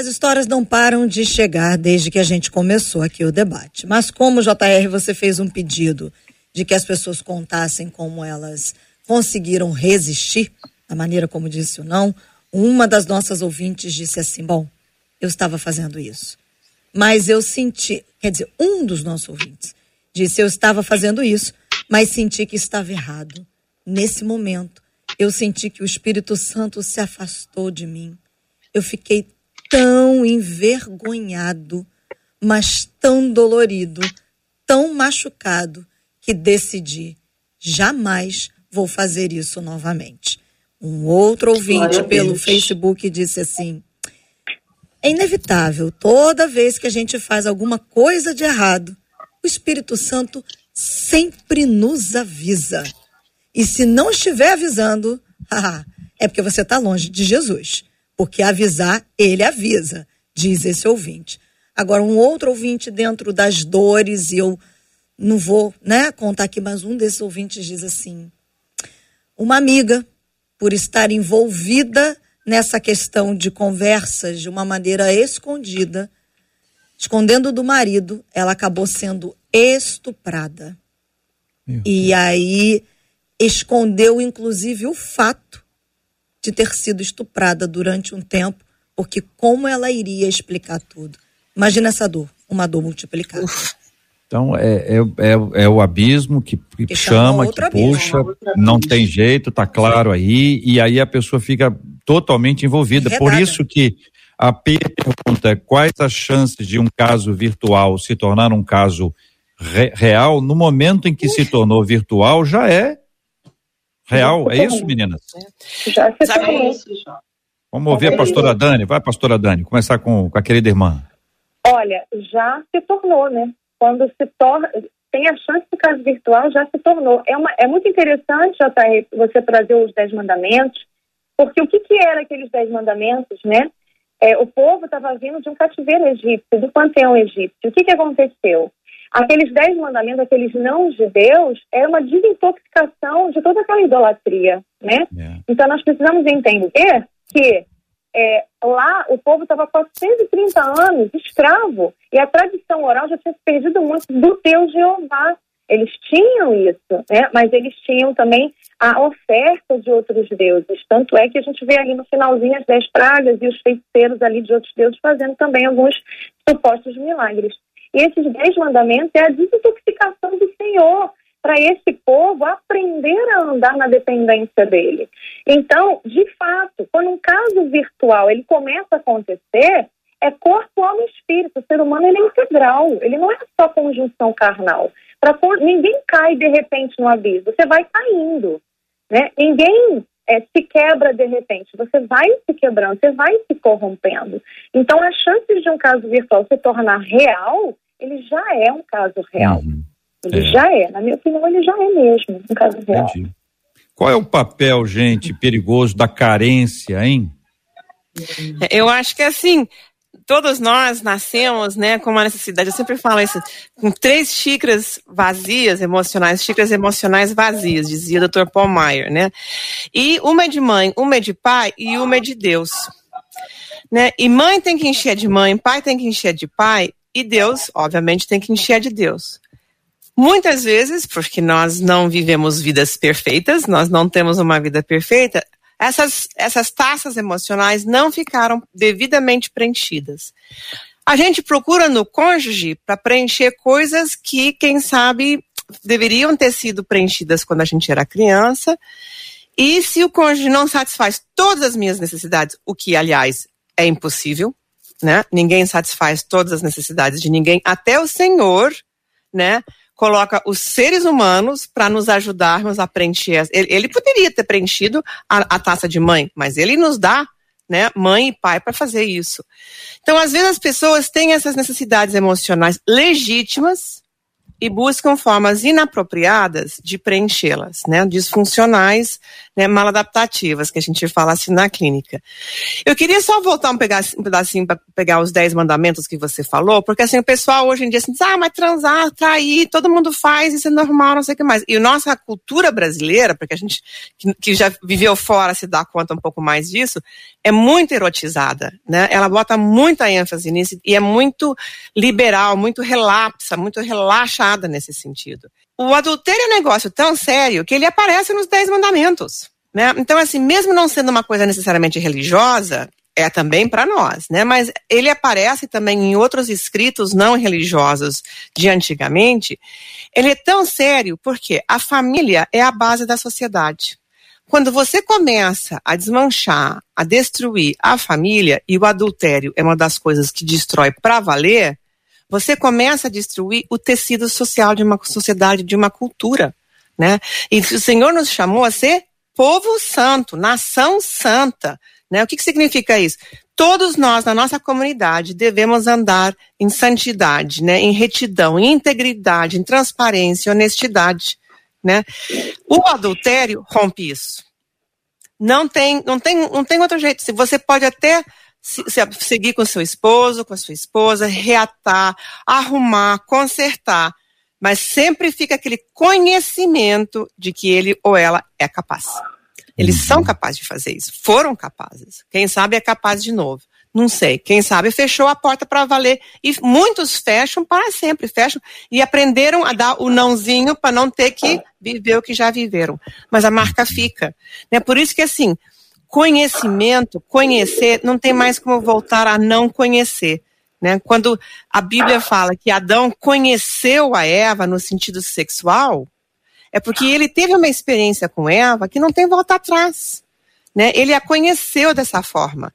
As histórias não param de chegar desde que a gente começou aqui o debate. Mas como, JR, você fez um pedido de que as pessoas contassem como elas conseguiram resistir, da maneira como disse o não, uma das nossas ouvintes disse assim: Bom, eu estava fazendo isso. Mas eu senti, quer dizer, um dos nossos ouvintes disse: Eu estava fazendo isso, mas senti que estava errado. Nesse momento, eu senti que o Espírito Santo se afastou de mim. Eu fiquei tão envergonhado, mas tão dolorido, tão machucado, que decidi jamais vou fazer isso novamente. Um outro ouvinte pelo Facebook disse assim: é inevitável, toda vez que a gente faz alguma coisa de errado, o Espírito Santo sempre nos avisa. E se não estiver avisando, é porque você está longe de Jesus porque avisar, ele avisa, diz esse ouvinte. Agora, um outro ouvinte dentro das dores, e eu não vou né, contar aqui, mas um desses ouvintes diz assim: uma amiga, por estar envolvida nessa questão de conversas de uma maneira escondida, escondendo do marido, ela acabou sendo estuprada. e aí escondeu, inclusive, o fato de ter sido estuprada durante um tempo, porque como ela iria explicar tudo? Imagina essa dor, uma dor multiplicada. Então é, é, é, é, o abismo que, que chama, que puxa, não tem jeito, tá claro aí, e aí a pessoa fica totalmente envolvida. Por isso que a pergunta é quais as chances de um caso virtual se tornar um caso re, real, no momento em que se tornou virtual, já é real. É isso, meninas? Já se Sabe isso, Vamos ouvir a pastora Dani. Vai, pastora Dani, começar com, com a querida irmã. Olha, já se tornou, né? Quando se torna, tem a chance do caso virtual, já se tornou. É, uma, é muito interessante, JR, você trazer os Dez Mandamentos, porque o que, que era aqueles Dez Mandamentos, né? É, o povo estava vindo de um cativeiro egípcio, do panteão egípcio. O que, que aconteceu? Aqueles dez mandamentos, aqueles não de Deus, é uma desintoxicação de toda aquela idolatria, né? É. Então nós precisamos entender que é, lá o povo estava com 130 anos escravo e a tradição oral já tinha se perdido muito do Deus Jeová. Eles tinham isso, né? mas eles tinham também a oferta de outros deuses. Tanto é que a gente vê ali no finalzinho as dez pragas e os feiticeiros ali de outros deuses fazendo também alguns supostos milagres. E esses dez mandamentos é a desintoxicação do Senhor para esse povo aprender a andar na dependência dele. Então, de fato, quando um caso virtual ele começa a acontecer, é corpo, alma e espírito. O ser humano ele é integral, ele não é só conjunção carnal. Pra, ninguém cai de repente no abismo, você vai caindo. Né? Ninguém é, se quebra de repente, você vai se quebrando, você vai se corrompendo. Então, as chances de um caso virtual se tornar real, ele já é um caso real. Uhum. Ele é. já é, na minha opinião, ele já é mesmo um caso real. Entendi. Qual é o papel, gente, perigoso da carência, hein? Eu acho que assim, todos nós nascemos, né, com uma necessidade, eu sempre falo isso, com três xícaras vazias emocionais, xícaras emocionais vazias, dizia o Dr. Paul Meyer, né? E uma é de mãe, uma é de pai e uma é de Deus. Né? E mãe tem que encher de mãe, pai tem que encher de pai, e Deus, obviamente, tem que encher de Deus. Muitas vezes, porque nós não vivemos vidas perfeitas, nós não temos uma vida perfeita, essas, essas taças emocionais não ficaram devidamente preenchidas. A gente procura no cônjuge para preencher coisas que, quem sabe, deveriam ter sido preenchidas quando a gente era criança. E se o cônjuge não satisfaz todas as minhas necessidades, o que, aliás, é impossível, né? Ninguém satisfaz todas as necessidades de ninguém, até o Senhor, né? Coloca os seres humanos para nos ajudarmos a preencher. Ele, ele poderia ter preenchido a, a, taça de mãe, mas ele nos dá, né, mãe e pai para fazer isso. Então, às vezes as pessoas têm essas necessidades emocionais legítimas, e buscam formas inapropriadas de preenchê-las, né, disfuncionais, né, maladaptativas, que a gente fala assim na clínica. Eu queria só voltar um, pedacinho para pegar os dez mandamentos que você falou, porque assim, o pessoal hoje em dia assim, diz, ah, mas transar, trair, todo mundo faz, isso é normal, não sei o que mais. E nossa cultura brasileira, porque a gente que, que já viveu fora se dá conta um pouco mais disso, é muito erotizada, né? Ela bota muita ênfase nisso e é muito liberal, muito relapsa, muito relaxada nesse sentido. O adultério é um negócio tão sério que ele aparece nos Dez Mandamentos, né? Então, assim, mesmo não sendo uma coisa necessariamente religiosa, é também para nós, né? Mas ele aparece também em outros escritos não religiosos de antigamente. Ele é tão sério porque a família é a base da sociedade. Quando você começa a desmanchar, a destruir a família, e o adultério é uma das coisas que destrói para valer, você começa a destruir o tecido social de uma sociedade, de uma cultura. Né? E o Senhor nos chamou a ser povo santo, nação santa. Né? O que, que significa isso? Todos nós, na nossa comunidade, devemos andar em santidade, né? em retidão, em integridade, em transparência, honestidade né? O adultério rompe isso. Não tem, não tem, não tem outro jeito. Se você pode até se, se, seguir com seu esposo, com a sua esposa, reatar, arrumar, consertar, mas sempre fica aquele conhecimento de que ele ou ela é capaz. Eles uhum. são capazes de fazer isso, foram capazes. Quem sabe é capaz de novo. Não sei. Quem sabe fechou a porta para valer. E muitos fecham para sempre, fecham e aprenderam a dar o nãozinho para não ter que viver o que já viveram. Mas a marca fica. É por isso que assim, conhecimento, conhecer, não tem mais como voltar a não conhecer. Né? Quando a Bíblia fala que Adão conheceu a Eva no sentido sexual, é porque ele teve uma experiência com Eva que não tem volta atrás. Né? Ele a conheceu dessa forma.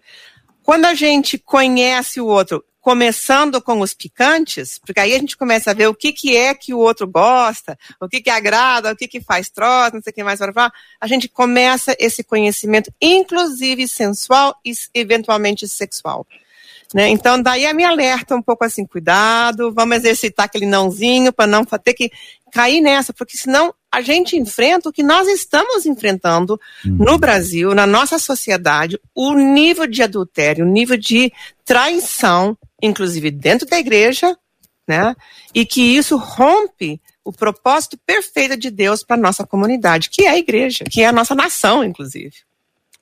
Quando a gente conhece o outro, começando com os picantes, porque aí a gente começa a ver o que, que é que o outro gosta, o que, que agrada, o que, que faz troço, não sei o que mais, a gente começa esse conhecimento, inclusive sensual e eventualmente sexual. Né? Então, daí a me alerta um pouco assim, cuidado, vamos exercitar aquele nãozinho para não ter que cair nessa, porque senão a gente enfrenta o que nós estamos enfrentando uhum. no Brasil, na nossa sociedade, o nível de adultério, o nível de traição, inclusive dentro da igreja, né? E que isso rompe o propósito perfeito de Deus para nossa comunidade, que é a igreja, que é a nossa nação, inclusive.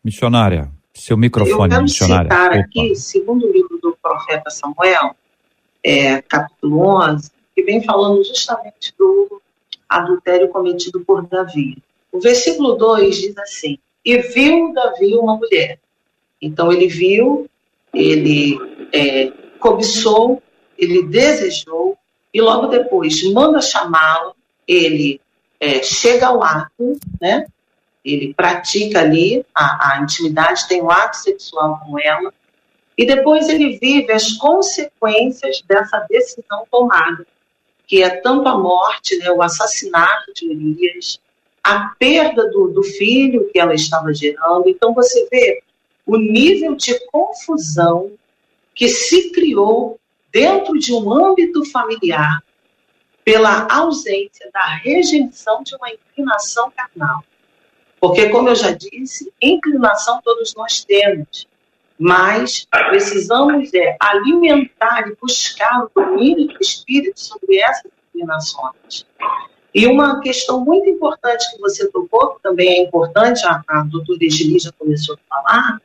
Missionária, seu microfone, Eu quero missionária. citar Opa. aqui, segundo o livro do profeta Samuel, é, capítulo 11, que vem falando justamente do adultério cometido por Davi. O versículo 2 diz assim: E viu Davi uma mulher. Então ele viu, ele é, cobiçou, ele desejou, e logo depois manda chamá-la, ele é, chega ao ato, né? Ele pratica ali a, a intimidade, tem um ato sexual com ela, e depois ele vive as consequências dessa decisão tomada, que é tanto a morte, né, o assassinato de Urias, a perda do, do filho que ela estava gerando. Então você vê o nível de confusão que se criou dentro de um âmbito familiar pela ausência da rejeição de uma inclinação carnal. Porque, como eu já disse, inclinação todos nós temos, mas precisamos é, alimentar e buscar o domínio do Espírito sobre essas inclinações. E uma questão muito importante que você tocou, que também é importante, a, a doutora Egili já começou a falar,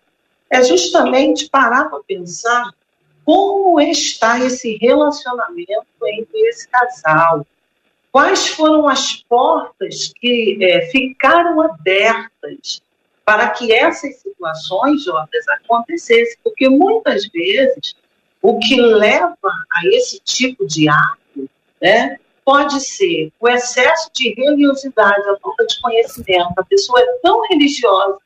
é justamente parar para pensar como está esse relacionamento entre esse casal. Quais foram as portas que é, ficaram abertas para que essas situações, Jotas, acontecessem? Porque muitas vezes o que leva a esse tipo de ato né, pode ser o excesso de religiosidade, a falta de conhecimento. A pessoa é tão religiosa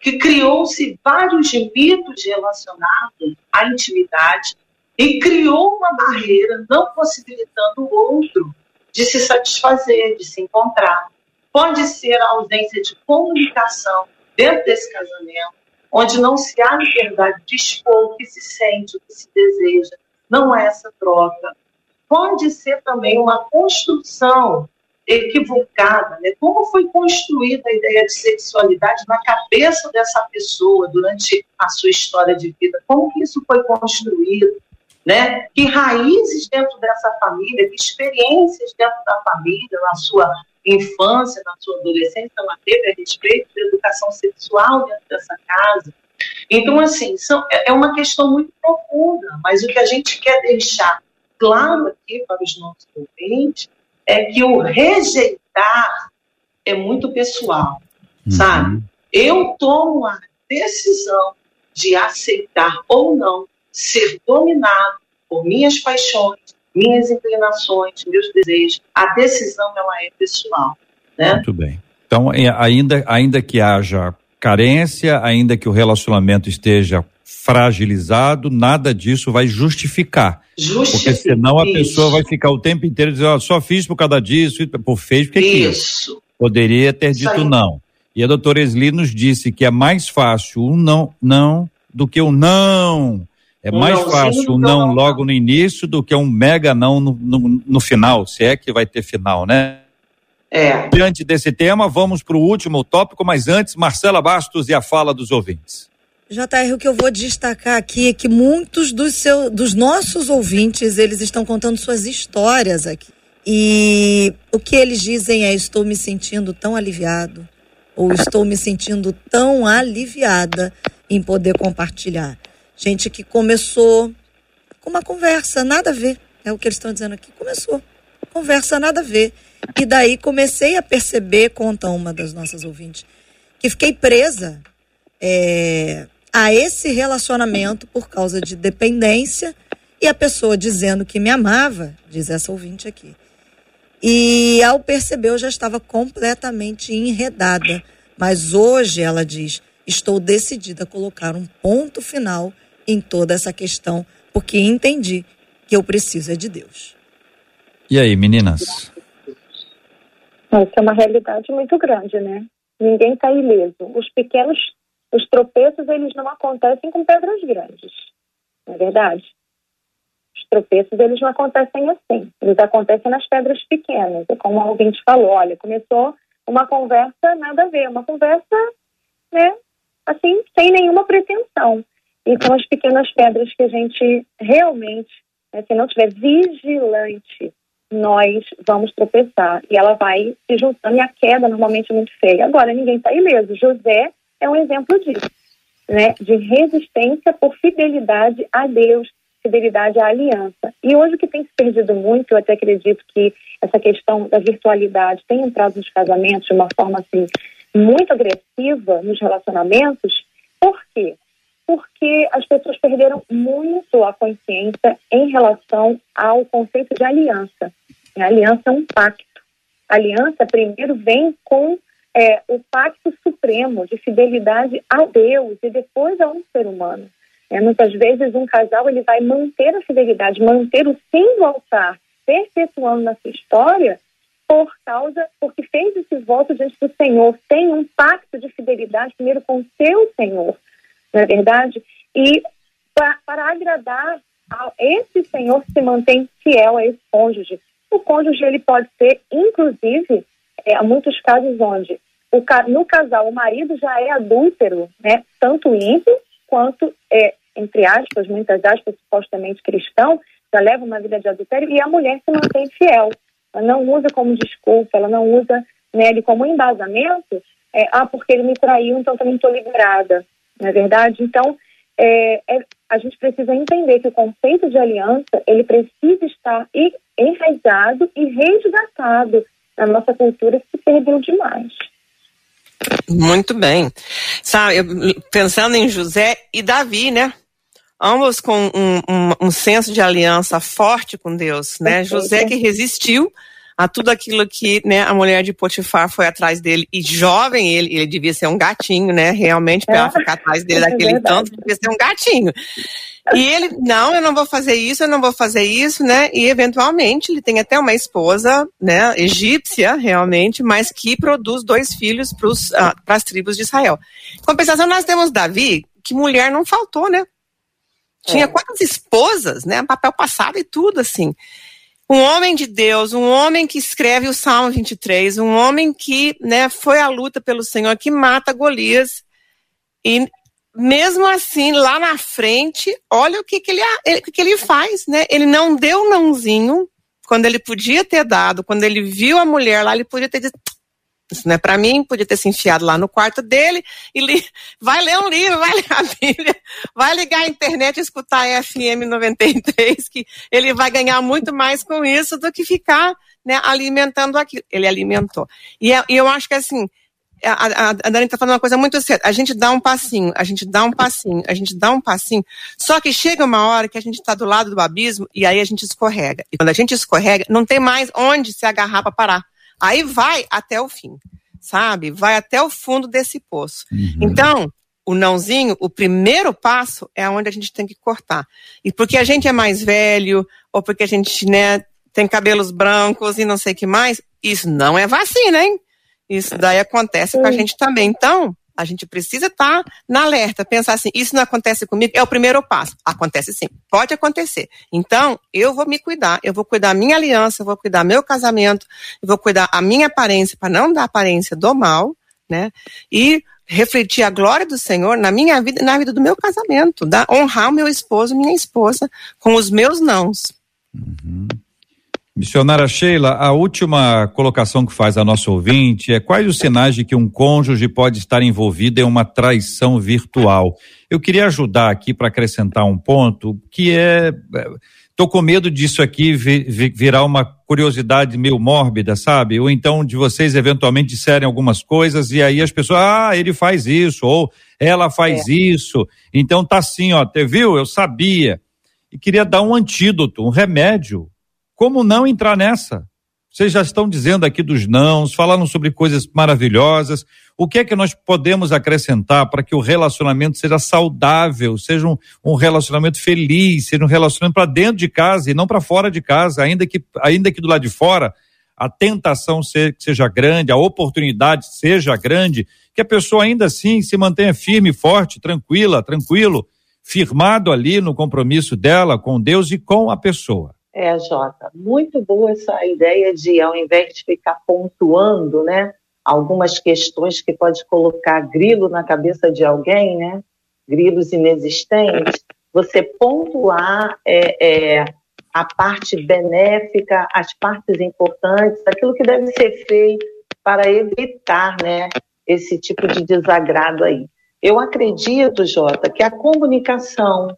que criou-se vários mitos relacionados à intimidade e criou uma barreira, não possibilitando o outro de se satisfazer, de se encontrar. Pode ser a ausência de comunicação dentro desse casamento, onde não se há liberdade de expor o que se sente, o que se deseja, não há essa troca. Pode ser também uma construção equivocada, né? Como foi construída a ideia de sexualidade na cabeça dessa pessoa durante a sua história de vida? Como que isso foi construído? Né? Que raízes dentro dessa família, que experiências dentro da família, na sua infância, na sua adolescência, ela teve a respeito da educação sexual dentro dessa casa. Então, assim, são, é uma questão muito profunda, mas o que a gente quer deixar claro aqui para os nossos ouvintes é que o rejeitar é muito pessoal, uhum. sabe? Eu tomo a decisão de aceitar ou não ser dominado por minhas paixões, minhas inclinações, meus desejos. A decisão ela é pessoal, né? Muito bem. Então, ainda ainda que haja carência, ainda que o relacionamento esteja fragilizado, nada disso vai justificar. Justifica. Porque senão a pessoa vai ficar o tempo inteiro dizendo, oh, só fiz por causa disso, por fez porque Isso. quis. Poderia ter Isso dito aí. não. E a doutora Esli nos disse que é mais fácil um não, não do que um não. É mais não, fácil um não, não logo no início do que um mega não no, no, no final, se é que vai ter final, né? É. Diante desse tema, vamos para o último tópico, mas antes, Marcela Bastos e a fala dos ouvintes. JR, o que eu vou destacar aqui é que muitos dos, seu, dos nossos ouvintes, eles estão contando suas histórias aqui. E o que eles dizem é: estou me sentindo tão aliviado, ou estou me sentindo tão aliviada em poder compartilhar. Gente que começou com uma conversa, nada a ver, é o que eles estão dizendo aqui. Começou, conversa nada a ver. E daí comecei a perceber, conta uma das nossas ouvintes, que fiquei presa é, a esse relacionamento por causa de dependência e a pessoa dizendo que me amava, diz essa ouvinte aqui. E ao perceber, eu já estava completamente enredada. Mas hoje, ela diz, estou decidida a colocar um ponto final em toda essa questão, porque entendi que eu preciso é de Deus. E aí, meninas? Essa é uma realidade muito grande, né? Ninguém está ileso. Os pequenos, os tropeços, eles não acontecem com pedras grandes, não é verdade? Os tropeços, eles não acontecem assim. Eles acontecem nas pedras pequenas. É como a ouvinte falou, olha, começou uma conversa nada a ver, uma conversa, né, assim, sem nenhuma pretensão. E são as pequenas pedras que a gente realmente né, se não estiver vigilante, nós vamos tropeçar. E ela vai se juntando e a queda normalmente é muito feia. Agora, ninguém está ileso. José é um exemplo disso, né? De resistência por fidelidade a Deus, fidelidade à aliança. E hoje o que tem se perdido muito, eu até acredito que essa questão da virtualidade tem entrado nos casamentos de uma forma assim muito agressiva nos relacionamentos. Por quê? Porque as pessoas perderam muito a consciência em relação ao conceito de aliança. A aliança é um pacto. A aliança primeiro vem com é, o pacto supremo de fidelidade a Deus e depois a um ser humano. É, muitas vezes um casal ele vai manter a fidelidade, manter o sim do altar, perpetuando na sua história por causa, porque fez esse voto diante do Senhor, tem um pacto de fidelidade primeiro com o seu Senhor, não é verdade? E pra, para agradar a esse Senhor se mantém fiel a esse cônjuge. O cônjuge ele pode ser, inclusive, é, há muitos casos onde o, no casal o marido já é adúltero, né? Tanto ímpio quanto, é, entre aspas, muitas aspas, supostamente cristão, já leva uma vida de adultério e a mulher se mantém fiel. Ela não usa como desculpa, ela não usa né, ele como embasamento, é, ah, porque ele me traiu, então também estou liberada, não é verdade? Então, é, é, a gente precisa entender que o conceito de aliança, ele precisa estar enraizado e resgatado na nossa cultura se perdeu demais. Muito bem. Sabe, pensando em José e Davi, né? ambos com um, um, um, senso de aliança forte com Deus, né? José que resistiu a tudo aquilo que né, a mulher de Potifar foi atrás dele, e jovem ele, ele devia ser um gatinho, né? Realmente, para é. ficar atrás dele é daquele tanto, devia ser um gatinho. E ele, não, eu não vou fazer isso, eu não vou fazer isso, né? E eventualmente ele tem até uma esposa, né, egípcia, realmente, mas que produz dois filhos para uh, as tribos de Israel. Em compensação, nós temos Davi, que mulher não faltou, né? Tinha é. quantas esposas, né? Papel passado e tudo, assim. Um homem de Deus, um homem que escreve o Salmo 23, um homem que né, foi à luta pelo Senhor, que mata Golias. E mesmo assim, lá na frente, olha o que, que, ele, ele, que ele faz, né? Ele não deu nãozinho quando ele podia ter dado, quando ele viu a mulher lá, ele podia ter dito, isso não é para mim, podia ter se enfiado lá no quarto dele e li, vai ler um livro, vai ler a Bíblia, vai ligar a internet e escutar a FM 93, que ele vai ganhar muito mais com isso do que ficar né, alimentando aquilo. Ele alimentou. E, é, e eu acho que assim, a, a, a Dani está falando uma coisa muito certa. A gente dá um passinho, a gente dá um passinho, a gente dá um passinho. Só que chega uma hora que a gente está do lado do abismo e aí a gente escorrega. E quando a gente escorrega, não tem mais onde se agarrar para parar. Aí vai até o fim, sabe? Vai até o fundo desse poço. Uhum. Então, o nãozinho, o primeiro passo é onde a gente tem que cortar. E porque a gente é mais velho, ou porque a gente, né, tem cabelos brancos e não sei o que mais, isso não é vacina, hein? Isso daí acontece com a gente também. Então, a gente precisa estar tá na alerta, pensar assim, isso não acontece comigo, é o primeiro passo. Acontece sim, pode acontecer. Então, eu vou me cuidar, eu vou cuidar minha aliança, eu vou cuidar meu casamento, eu vou cuidar a minha aparência para não dar aparência do mal, né? E refletir a glória do Senhor na minha vida, na vida do meu casamento, da honrar o meu esposo, minha esposa com os meus nãos. Uhum. Missionária Sheila, a última colocação que faz a nossa ouvinte é quais os sinais de que um cônjuge pode estar envolvido em uma traição virtual? Eu queria ajudar aqui para acrescentar um ponto que é. Tô com medo disso aqui virar uma curiosidade meio mórbida, sabe? Ou então de vocês eventualmente disserem algumas coisas e aí as pessoas, ah, ele faz isso, ou ela faz é. isso. Então tá assim, ó, viu? Eu sabia. E queria dar um antídoto, um remédio como não entrar nessa? Vocês já estão dizendo aqui dos nãos, falando sobre coisas maravilhosas. O que é que nós podemos acrescentar para que o relacionamento seja saudável, seja um, um relacionamento feliz, seja um relacionamento para dentro de casa e não para fora de casa, ainda que, ainda que do lado de fora a tentação seja grande, a oportunidade seja grande, que a pessoa ainda assim se mantenha firme, forte, tranquila, tranquilo, firmado ali no compromisso dela com Deus e com a pessoa. É, Jota, muito boa essa ideia de, ao invés de ficar pontuando, né, algumas questões que pode colocar grilo na cabeça de alguém, né, grilos inexistentes, você pontuar é, é, a parte benéfica, as partes importantes, aquilo que deve ser feito para evitar né, esse tipo de desagrado aí. Eu acredito, Jota, que a comunicação,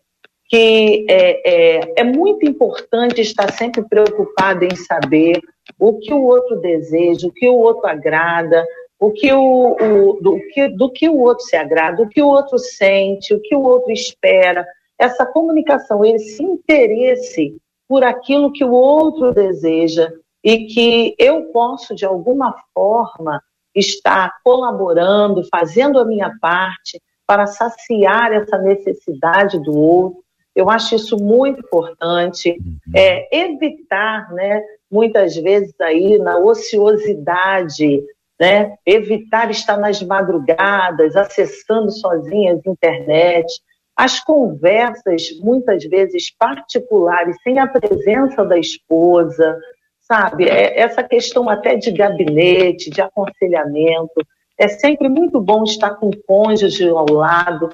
que é, é, é muito importante estar sempre preocupado em saber o que o outro deseja, o que o outro agrada, o que o, o, do, que, do que o outro se agrada, o que o outro sente, o que o outro espera. Essa comunicação, esse interesse por aquilo que o outro deseja e que eu posso, de alguma forma, estar colaborando, fazendo a minha parte para saciar essa necessidade do outro. Eu acho isso muito importante. Uhum. É, evitar, né, muitas vezes aí na ociosidade, né, evitar estar nas madrugadas, acessando sozinhas a internet. As conversas, muitas vezes particulares, sem a presença da esposa, sabe? É, essa questão até de gabinete, de aconselhamento. É sempre muito bom estar com o cônjuge ao lado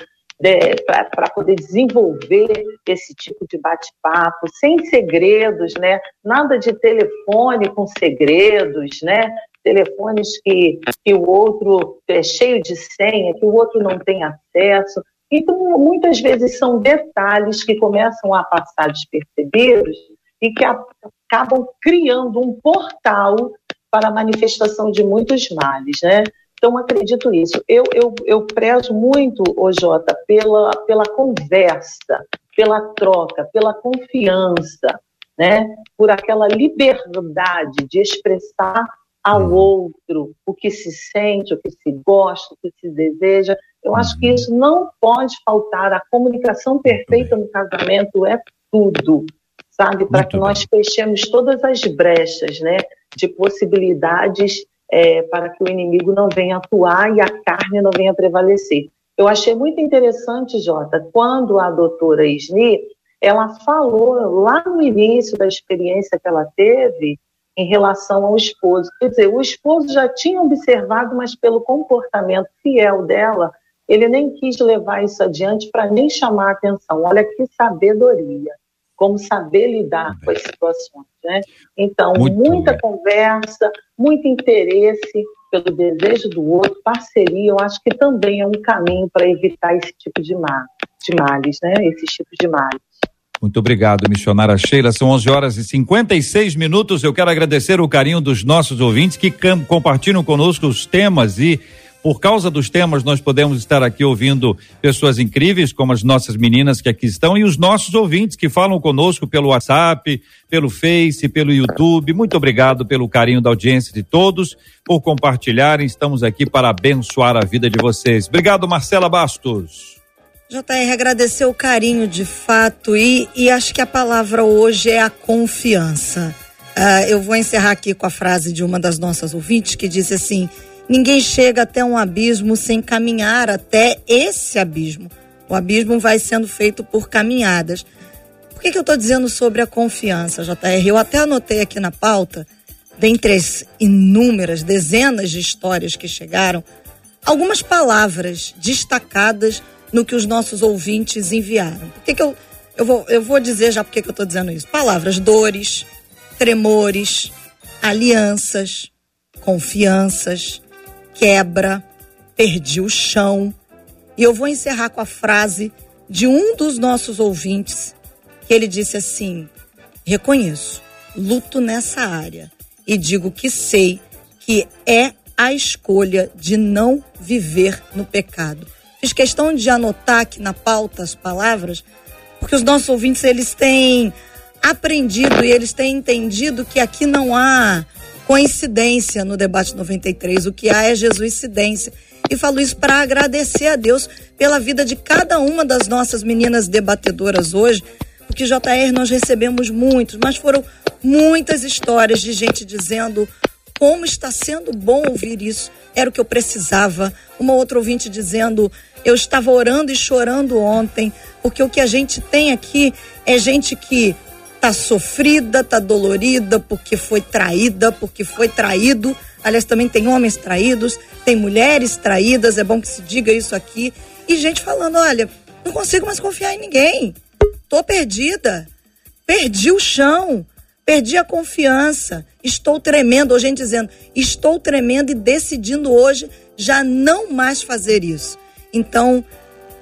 para poder desenvolver esse tipo de bate-papo, sem segredos, né? Nada de telefone com segredos, né? Telefones que, que o outro é cheio de senha, que o outro não tem acesso. Então, muitas vezes são detalhes que começam a passar despercebidos e que acabam criando um portal para a manifestação de muitos males, né? Então, acredito nisso. Eu, eu, eu prezo muito, ô Jota, pela, pela conversa, pela troca, pela confiança, né? Por aquela liberdade de expressar ao uhum. outro o que se sente, o que se gosta, o que se deseja. Eu acho que uhum. isso não pode faltar. A comunicação perfeita no casamento é tudo sabe? Para que nós fechemos todas as brechas, né? De possibilidades é, para que o inimigo não venha atuar e a carne não venha prevalecer. Eu achei muito interessante, Jota, quando a doutora Isni, ela falou lá no início da experiência que ela teve em relação ao esposo. Quer dizer, o esposo já tinha observado, mas pelo comportamento fiel dela, ele nem quis levar isso adiante para nem chamar a atenção. Olha que sabedoria como saber lidar com as situações. Né? Então, muito muita bem. conversa, muito interesse pelo desejo do outro, parceria, eu acho que também é um caminho para evitar esse tipo de, mal, de males, né? esses tipos de males. Muito obrigado, missionária Sheila. São 11 horas e 56 minutos. Eu quero agradecer o carinho dos nossos ouvintes que compartilham conosco os temas e por causa dos temas, nós podemos estar aqui ouvindo pessoas incríveis, como as nossas meninas que aqui estão, e os nossos ouvintes que falam conosco pelo WhatsApp, pelo Face, pelo YouTube. Muito obrigado pelo carinho da audiência de todos, por compartilharem. Estamos aqui para abençoar a vida de vocês. Obrigado, Marcela Bastos. JR, agradecer o carinho de fato e, e acho que a palavra hoje é a confiança. Uh, eu vou encerrar aqui com a frase de uma das nossas ouvintes que disse assim: Ninguém chega até um abismo sem caminhar até esse abismo. O abismo vai sendo feito por caminhadas. Por que, que eu estou dizendo sobre a confiança, JR? Eu até anotei aqui na pauta, dentre as inúmeras dezenas de histórias que chegaram, algumas palavras destacadas no que os nossos ouvintes enviaram. Por que, que eu, eu, vou, eu vou dizer já por que, que eu estou dizendo isso? Palavras dores, tremores, alianças, confianças, quebra, perdi o chão. E eu vou encerrar com a frase de um dos nossos ouvintes, que ele disse assim: Reconheço, luto nessa área e digo que sei que é a escolha de não viver no pecado. Fiz questão de anotar aqui na pauta as palavras, porque os nossos ouvintes eles têm aprendido e eles têm entendido que aqui não há coincidência no debate 93. O que há é Jesuicidência. E falo isso para agradecer a Deus pela vida de cada uma das nossas meninas debatedoras hoje, porque JR nós recebemos muitos, mas foram muitas histórias de gente dizendo como está sendo bom ouvir isso, era o que eu precisava. Uma outra ouvinte dizendo, eu estava orando e chorando ontem, porque o que a gente tem aqui é gente que tá sofrida, tá dolorida porque foi traída, porque foi traído. Aliás, também tem homens traídos, tem mulheres traídas, é bom que se diga isso aqui. E gente falando: olha, não consigo mais confiar em ninguém, tô perdida. perdi o chão, perdi a confiança, estou tremendo. Hoje, gente dizendo, estou tremendo e decidindo hoje já não mais fazer isso. Então,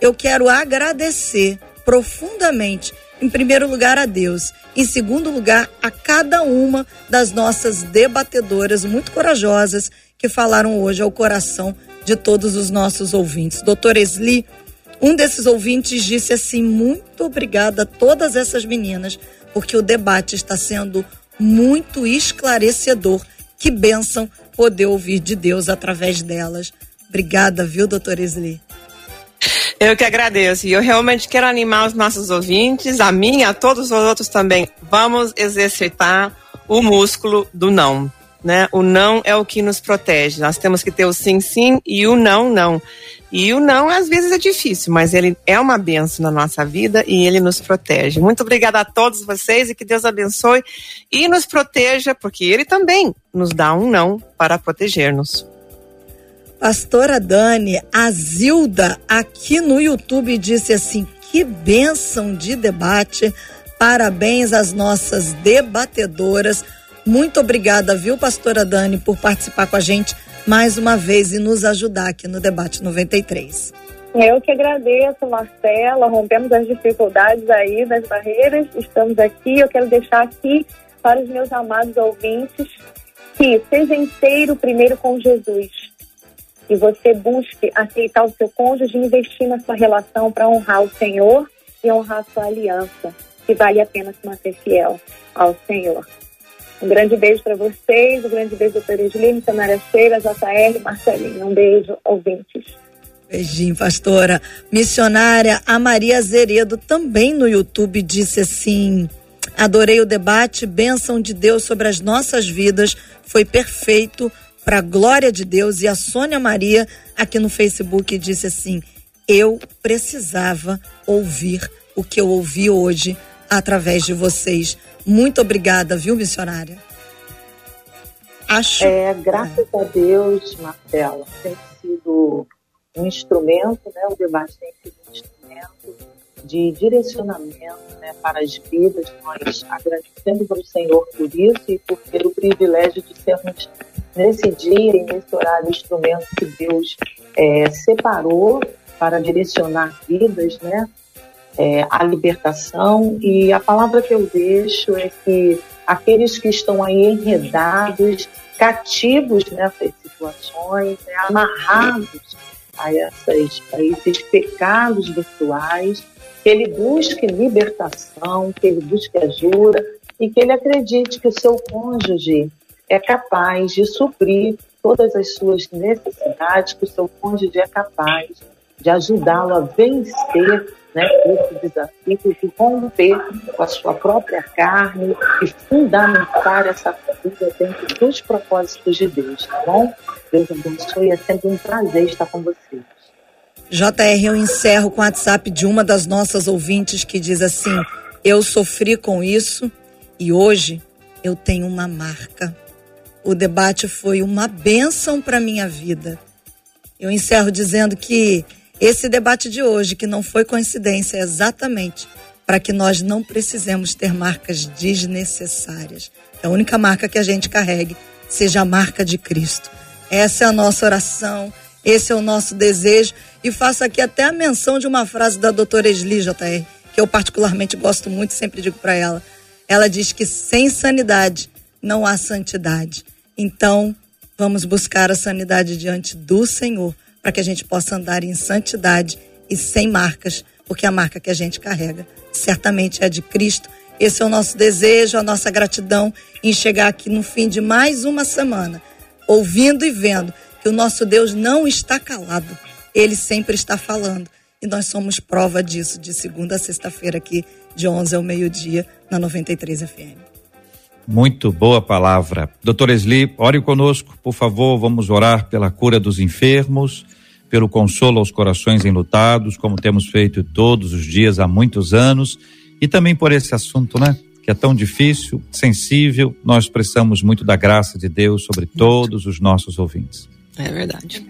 eu quero agradecer profundamente, em primeiro lugar, a Deus, em segundo lugar, a cada uma das nossas debatedoras muito corajosas que falaram hoje ao coração de todos os nossos ouvintes. Doutor Esli, um desses ouvintes disse assim: muito obrigada a todas essas meninas, porque o debate está sendo muito esclarecedor. Que bênção poder ouvir de Deus através delas. Obrigada, viu, doutor Esli? Eu que agradeço. E eu realmente quero animar os nossos ouvintes, a mim a todos os outros também. Vamos exercitar o músculo do não. Né? O não é o que nos protege. Nós temos que ter o sim, sim e o não, não. E o não, às vezes, é difícil, mas ele é uma benção na nossa vida e ele nos protege. Muito obrigada a todos vocês e que Deus abençoe e nos proteja, porque ele também nos dá um não para proteger-nos. Pastora Dani, a Zilda aqui no YouTube disse assim: que bênção de debate. Parabéns às nossas debatedoras. Muito obrigada, viu, pastora Dani, por participar com a gente mais uma vez e nos ajudar aqui no Debate 93. Eu que agradeço, Marcela. Rompemos as dificuldades aí, das barreiras. Estamos aqui. Eu quero deixar aqui para os meus amados ouvintes que seja inteiro primeiro com Jesus e você busque aceitar o seu cônjuge e investir na sua relação para honrar o Senhor e honrar a sua aliança, que vale a pena se manter fiel ao Senhor. Um grande beijo para vocês, um grande beijo, doutora Edilene, Samara Sheila, JR, Marcelinho. Um beijo, ouvintes. Beijinho, pastora. Missionária, a Maria Zeredo também no YouTube disse assim: adorei o debate, bênção de Deus sobre as nossas vidas, foi perfeito para a glória de Deus. E a Sônia Maria, aqui no Facebook, disse assim: Eu precisava ouvir o que eu ouvi hoje através de vocês. Muito obrigada, viu, missionária? Acho. É, graças a Deus, Marcela, tem sido um instrumento, né? O debate tem sido um instrumento de direcionamento né, para as vidas. Nós agradecemos ao Senhor por isso e por ter o privilégio de sermos nesse dia e nesse horário instrumento que Deus é, separou para direcionar vidas, né? É, a libertação e a palavra que eu deixo é que aqueles que estão aí enredados, cativos nessas situações, né, amarrados a, essas, a esses pecados virtuais, que ele busque libertação, que ele busque ajuda e que ele acredite que o seu cônjuge é capaz de suprir todas as suas necessidades, que o seu cônjuge é capaz de ajudá-lo a vencer né, esse desafio de romper com a sua própria carne e fundamentar essa vida dentro dos propósitos de Deus, tá bom? Deus abençoe, é sempre um prazer estar com vocês. JR, eu encerro com o WhatsApp de uma das nossas ouvintes que diz assim: Eu sofri com isso e hoje eu tenho uma marca o debate foi uma bênção para minha vida. Eu encerro dizendo que esse debate de hoje, que não foi coincidência, é exatamente para que nós não precisemos ter marcas desnecessárias. A única marca que a gente carregue seja a marca de Cristo. Essa é a nossa oração, esse é o nosso desejo. E faço aqui até a menção de uma frase da doutora Esli, JR, que eu particularmente gosto muito, sempre digo para ela. Ela diz que sem sanidade não há santidade. Então, vamos buscar a sanidade diante do Senhor, para que a gente possa andar em santidade e sem marcas, porque a marca que a gente carrega certamente é de Cristo. Esse é o nosso desejo, a nossa gratidão em chegar aqui no fim de mais uma semana, ouvindo e vendo que o nosso Deus não está calado, ele sempre está falando. E nós somos prova disso de segunda a sexta-feira aqui, de 11 ao meio-dia, na 93 FM. Muito boa palavra. Doutor Esli, ore conosco, por favor. Vamos orar pela cura dos enfermos, pelo consolo aos corações enlutados, como temos feito todos os dias há muitos anos, e também por esse assunto, né? Que é tão difícil, sensível. Nós precisamos muito da graça de Deus sobre todos os nossos ouvintes. É verdade.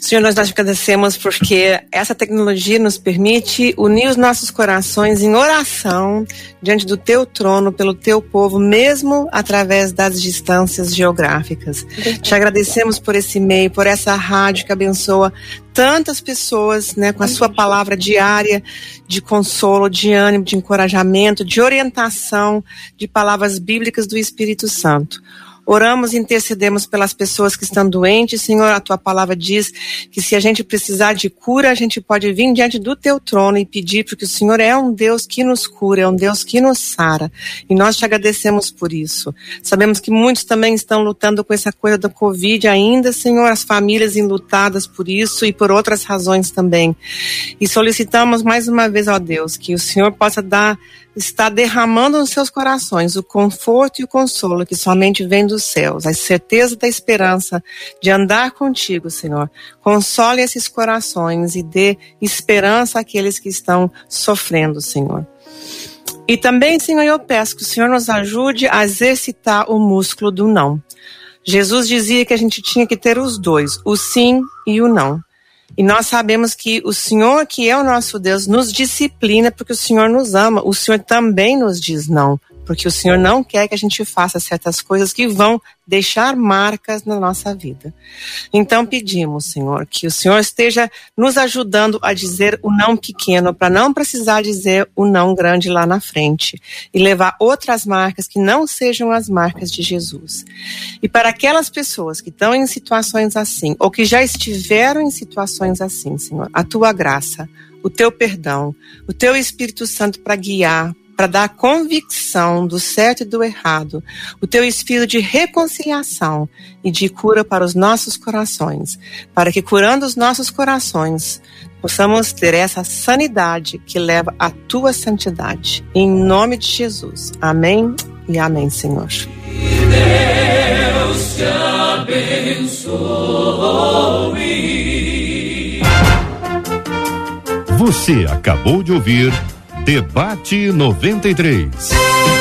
Senhor, nós, nós agradecemos porque essa tecnologia nos permite unir os nossos corações em oração diante do teu trono, pelo teu povo, mesmo através das distâncias geográficas. Te agradecemos por esse meio, por essa rádio que abençoa tantas pessoas, né, com a sua palavra diária de consolo, de ânimo, de encorajamento, de orientação, de palavras bíblicas do Espírito Santo. Oramos e intercedemos pelas pessoas que estão doentes. Senhor, a tua palavra diz que se a gente precisar de cura, a gente pode vir diante do teu trono e pedir, porque o Senhor é um Deus que nos cura, é um Deus que nos sara. E nós te agradecemos por isso. Sabemos que muitos também estão lutando com essa coisa da Covid ainda, Senhor, as famílias enlutadas por isso e por outras razões também. E solicitamos mais uma vez, ó Deus, que o Senhor possa dar está derramando nos seus corações o conforto e o consolo que somente vem dos céus, a certeza da esperança de andar contigo, Senhor. Console esses corações e dê esperança àqueles que estão sofrendo, Senhor. E também, Senhor, eu peço que o Senhor nos ajude a exercitar o músculo do não. Jesus dizia que a gente tinha que ter os dois, o sim e o não. E nós sabemos que o Senhor, que é o nosso Deus, nos disciplina porque o Senhor nos ama. O Senhor também nos diz não porque o Senhor não quer que a gente faça certas coisas que vão deixar marcas na nossa vida. Então pedimos, Senhor, que o Senhor esteja nos ajudando a dizer o não pequeno, para não precisar dizer o não grande lá na frente e levar outras marcas que não sejam as marcas de Jesus. E para aquelas pessoas que estão em situações assim, ou que já estiveram em situações assim, Senhor, a tua graça, o teu perdão, o teu Espírito Santo para guiar, para dar convicção do certo e do errado, o teu espírito de reconciliação e de cura para os nossos corações, para que curando os nossos corações, possamos ter essa sanidade que leva à tua santidade. Em nome de Jesus. Amém e amém, Senhor. Deus te abençoe. Você acabou de ouvir Debate 93.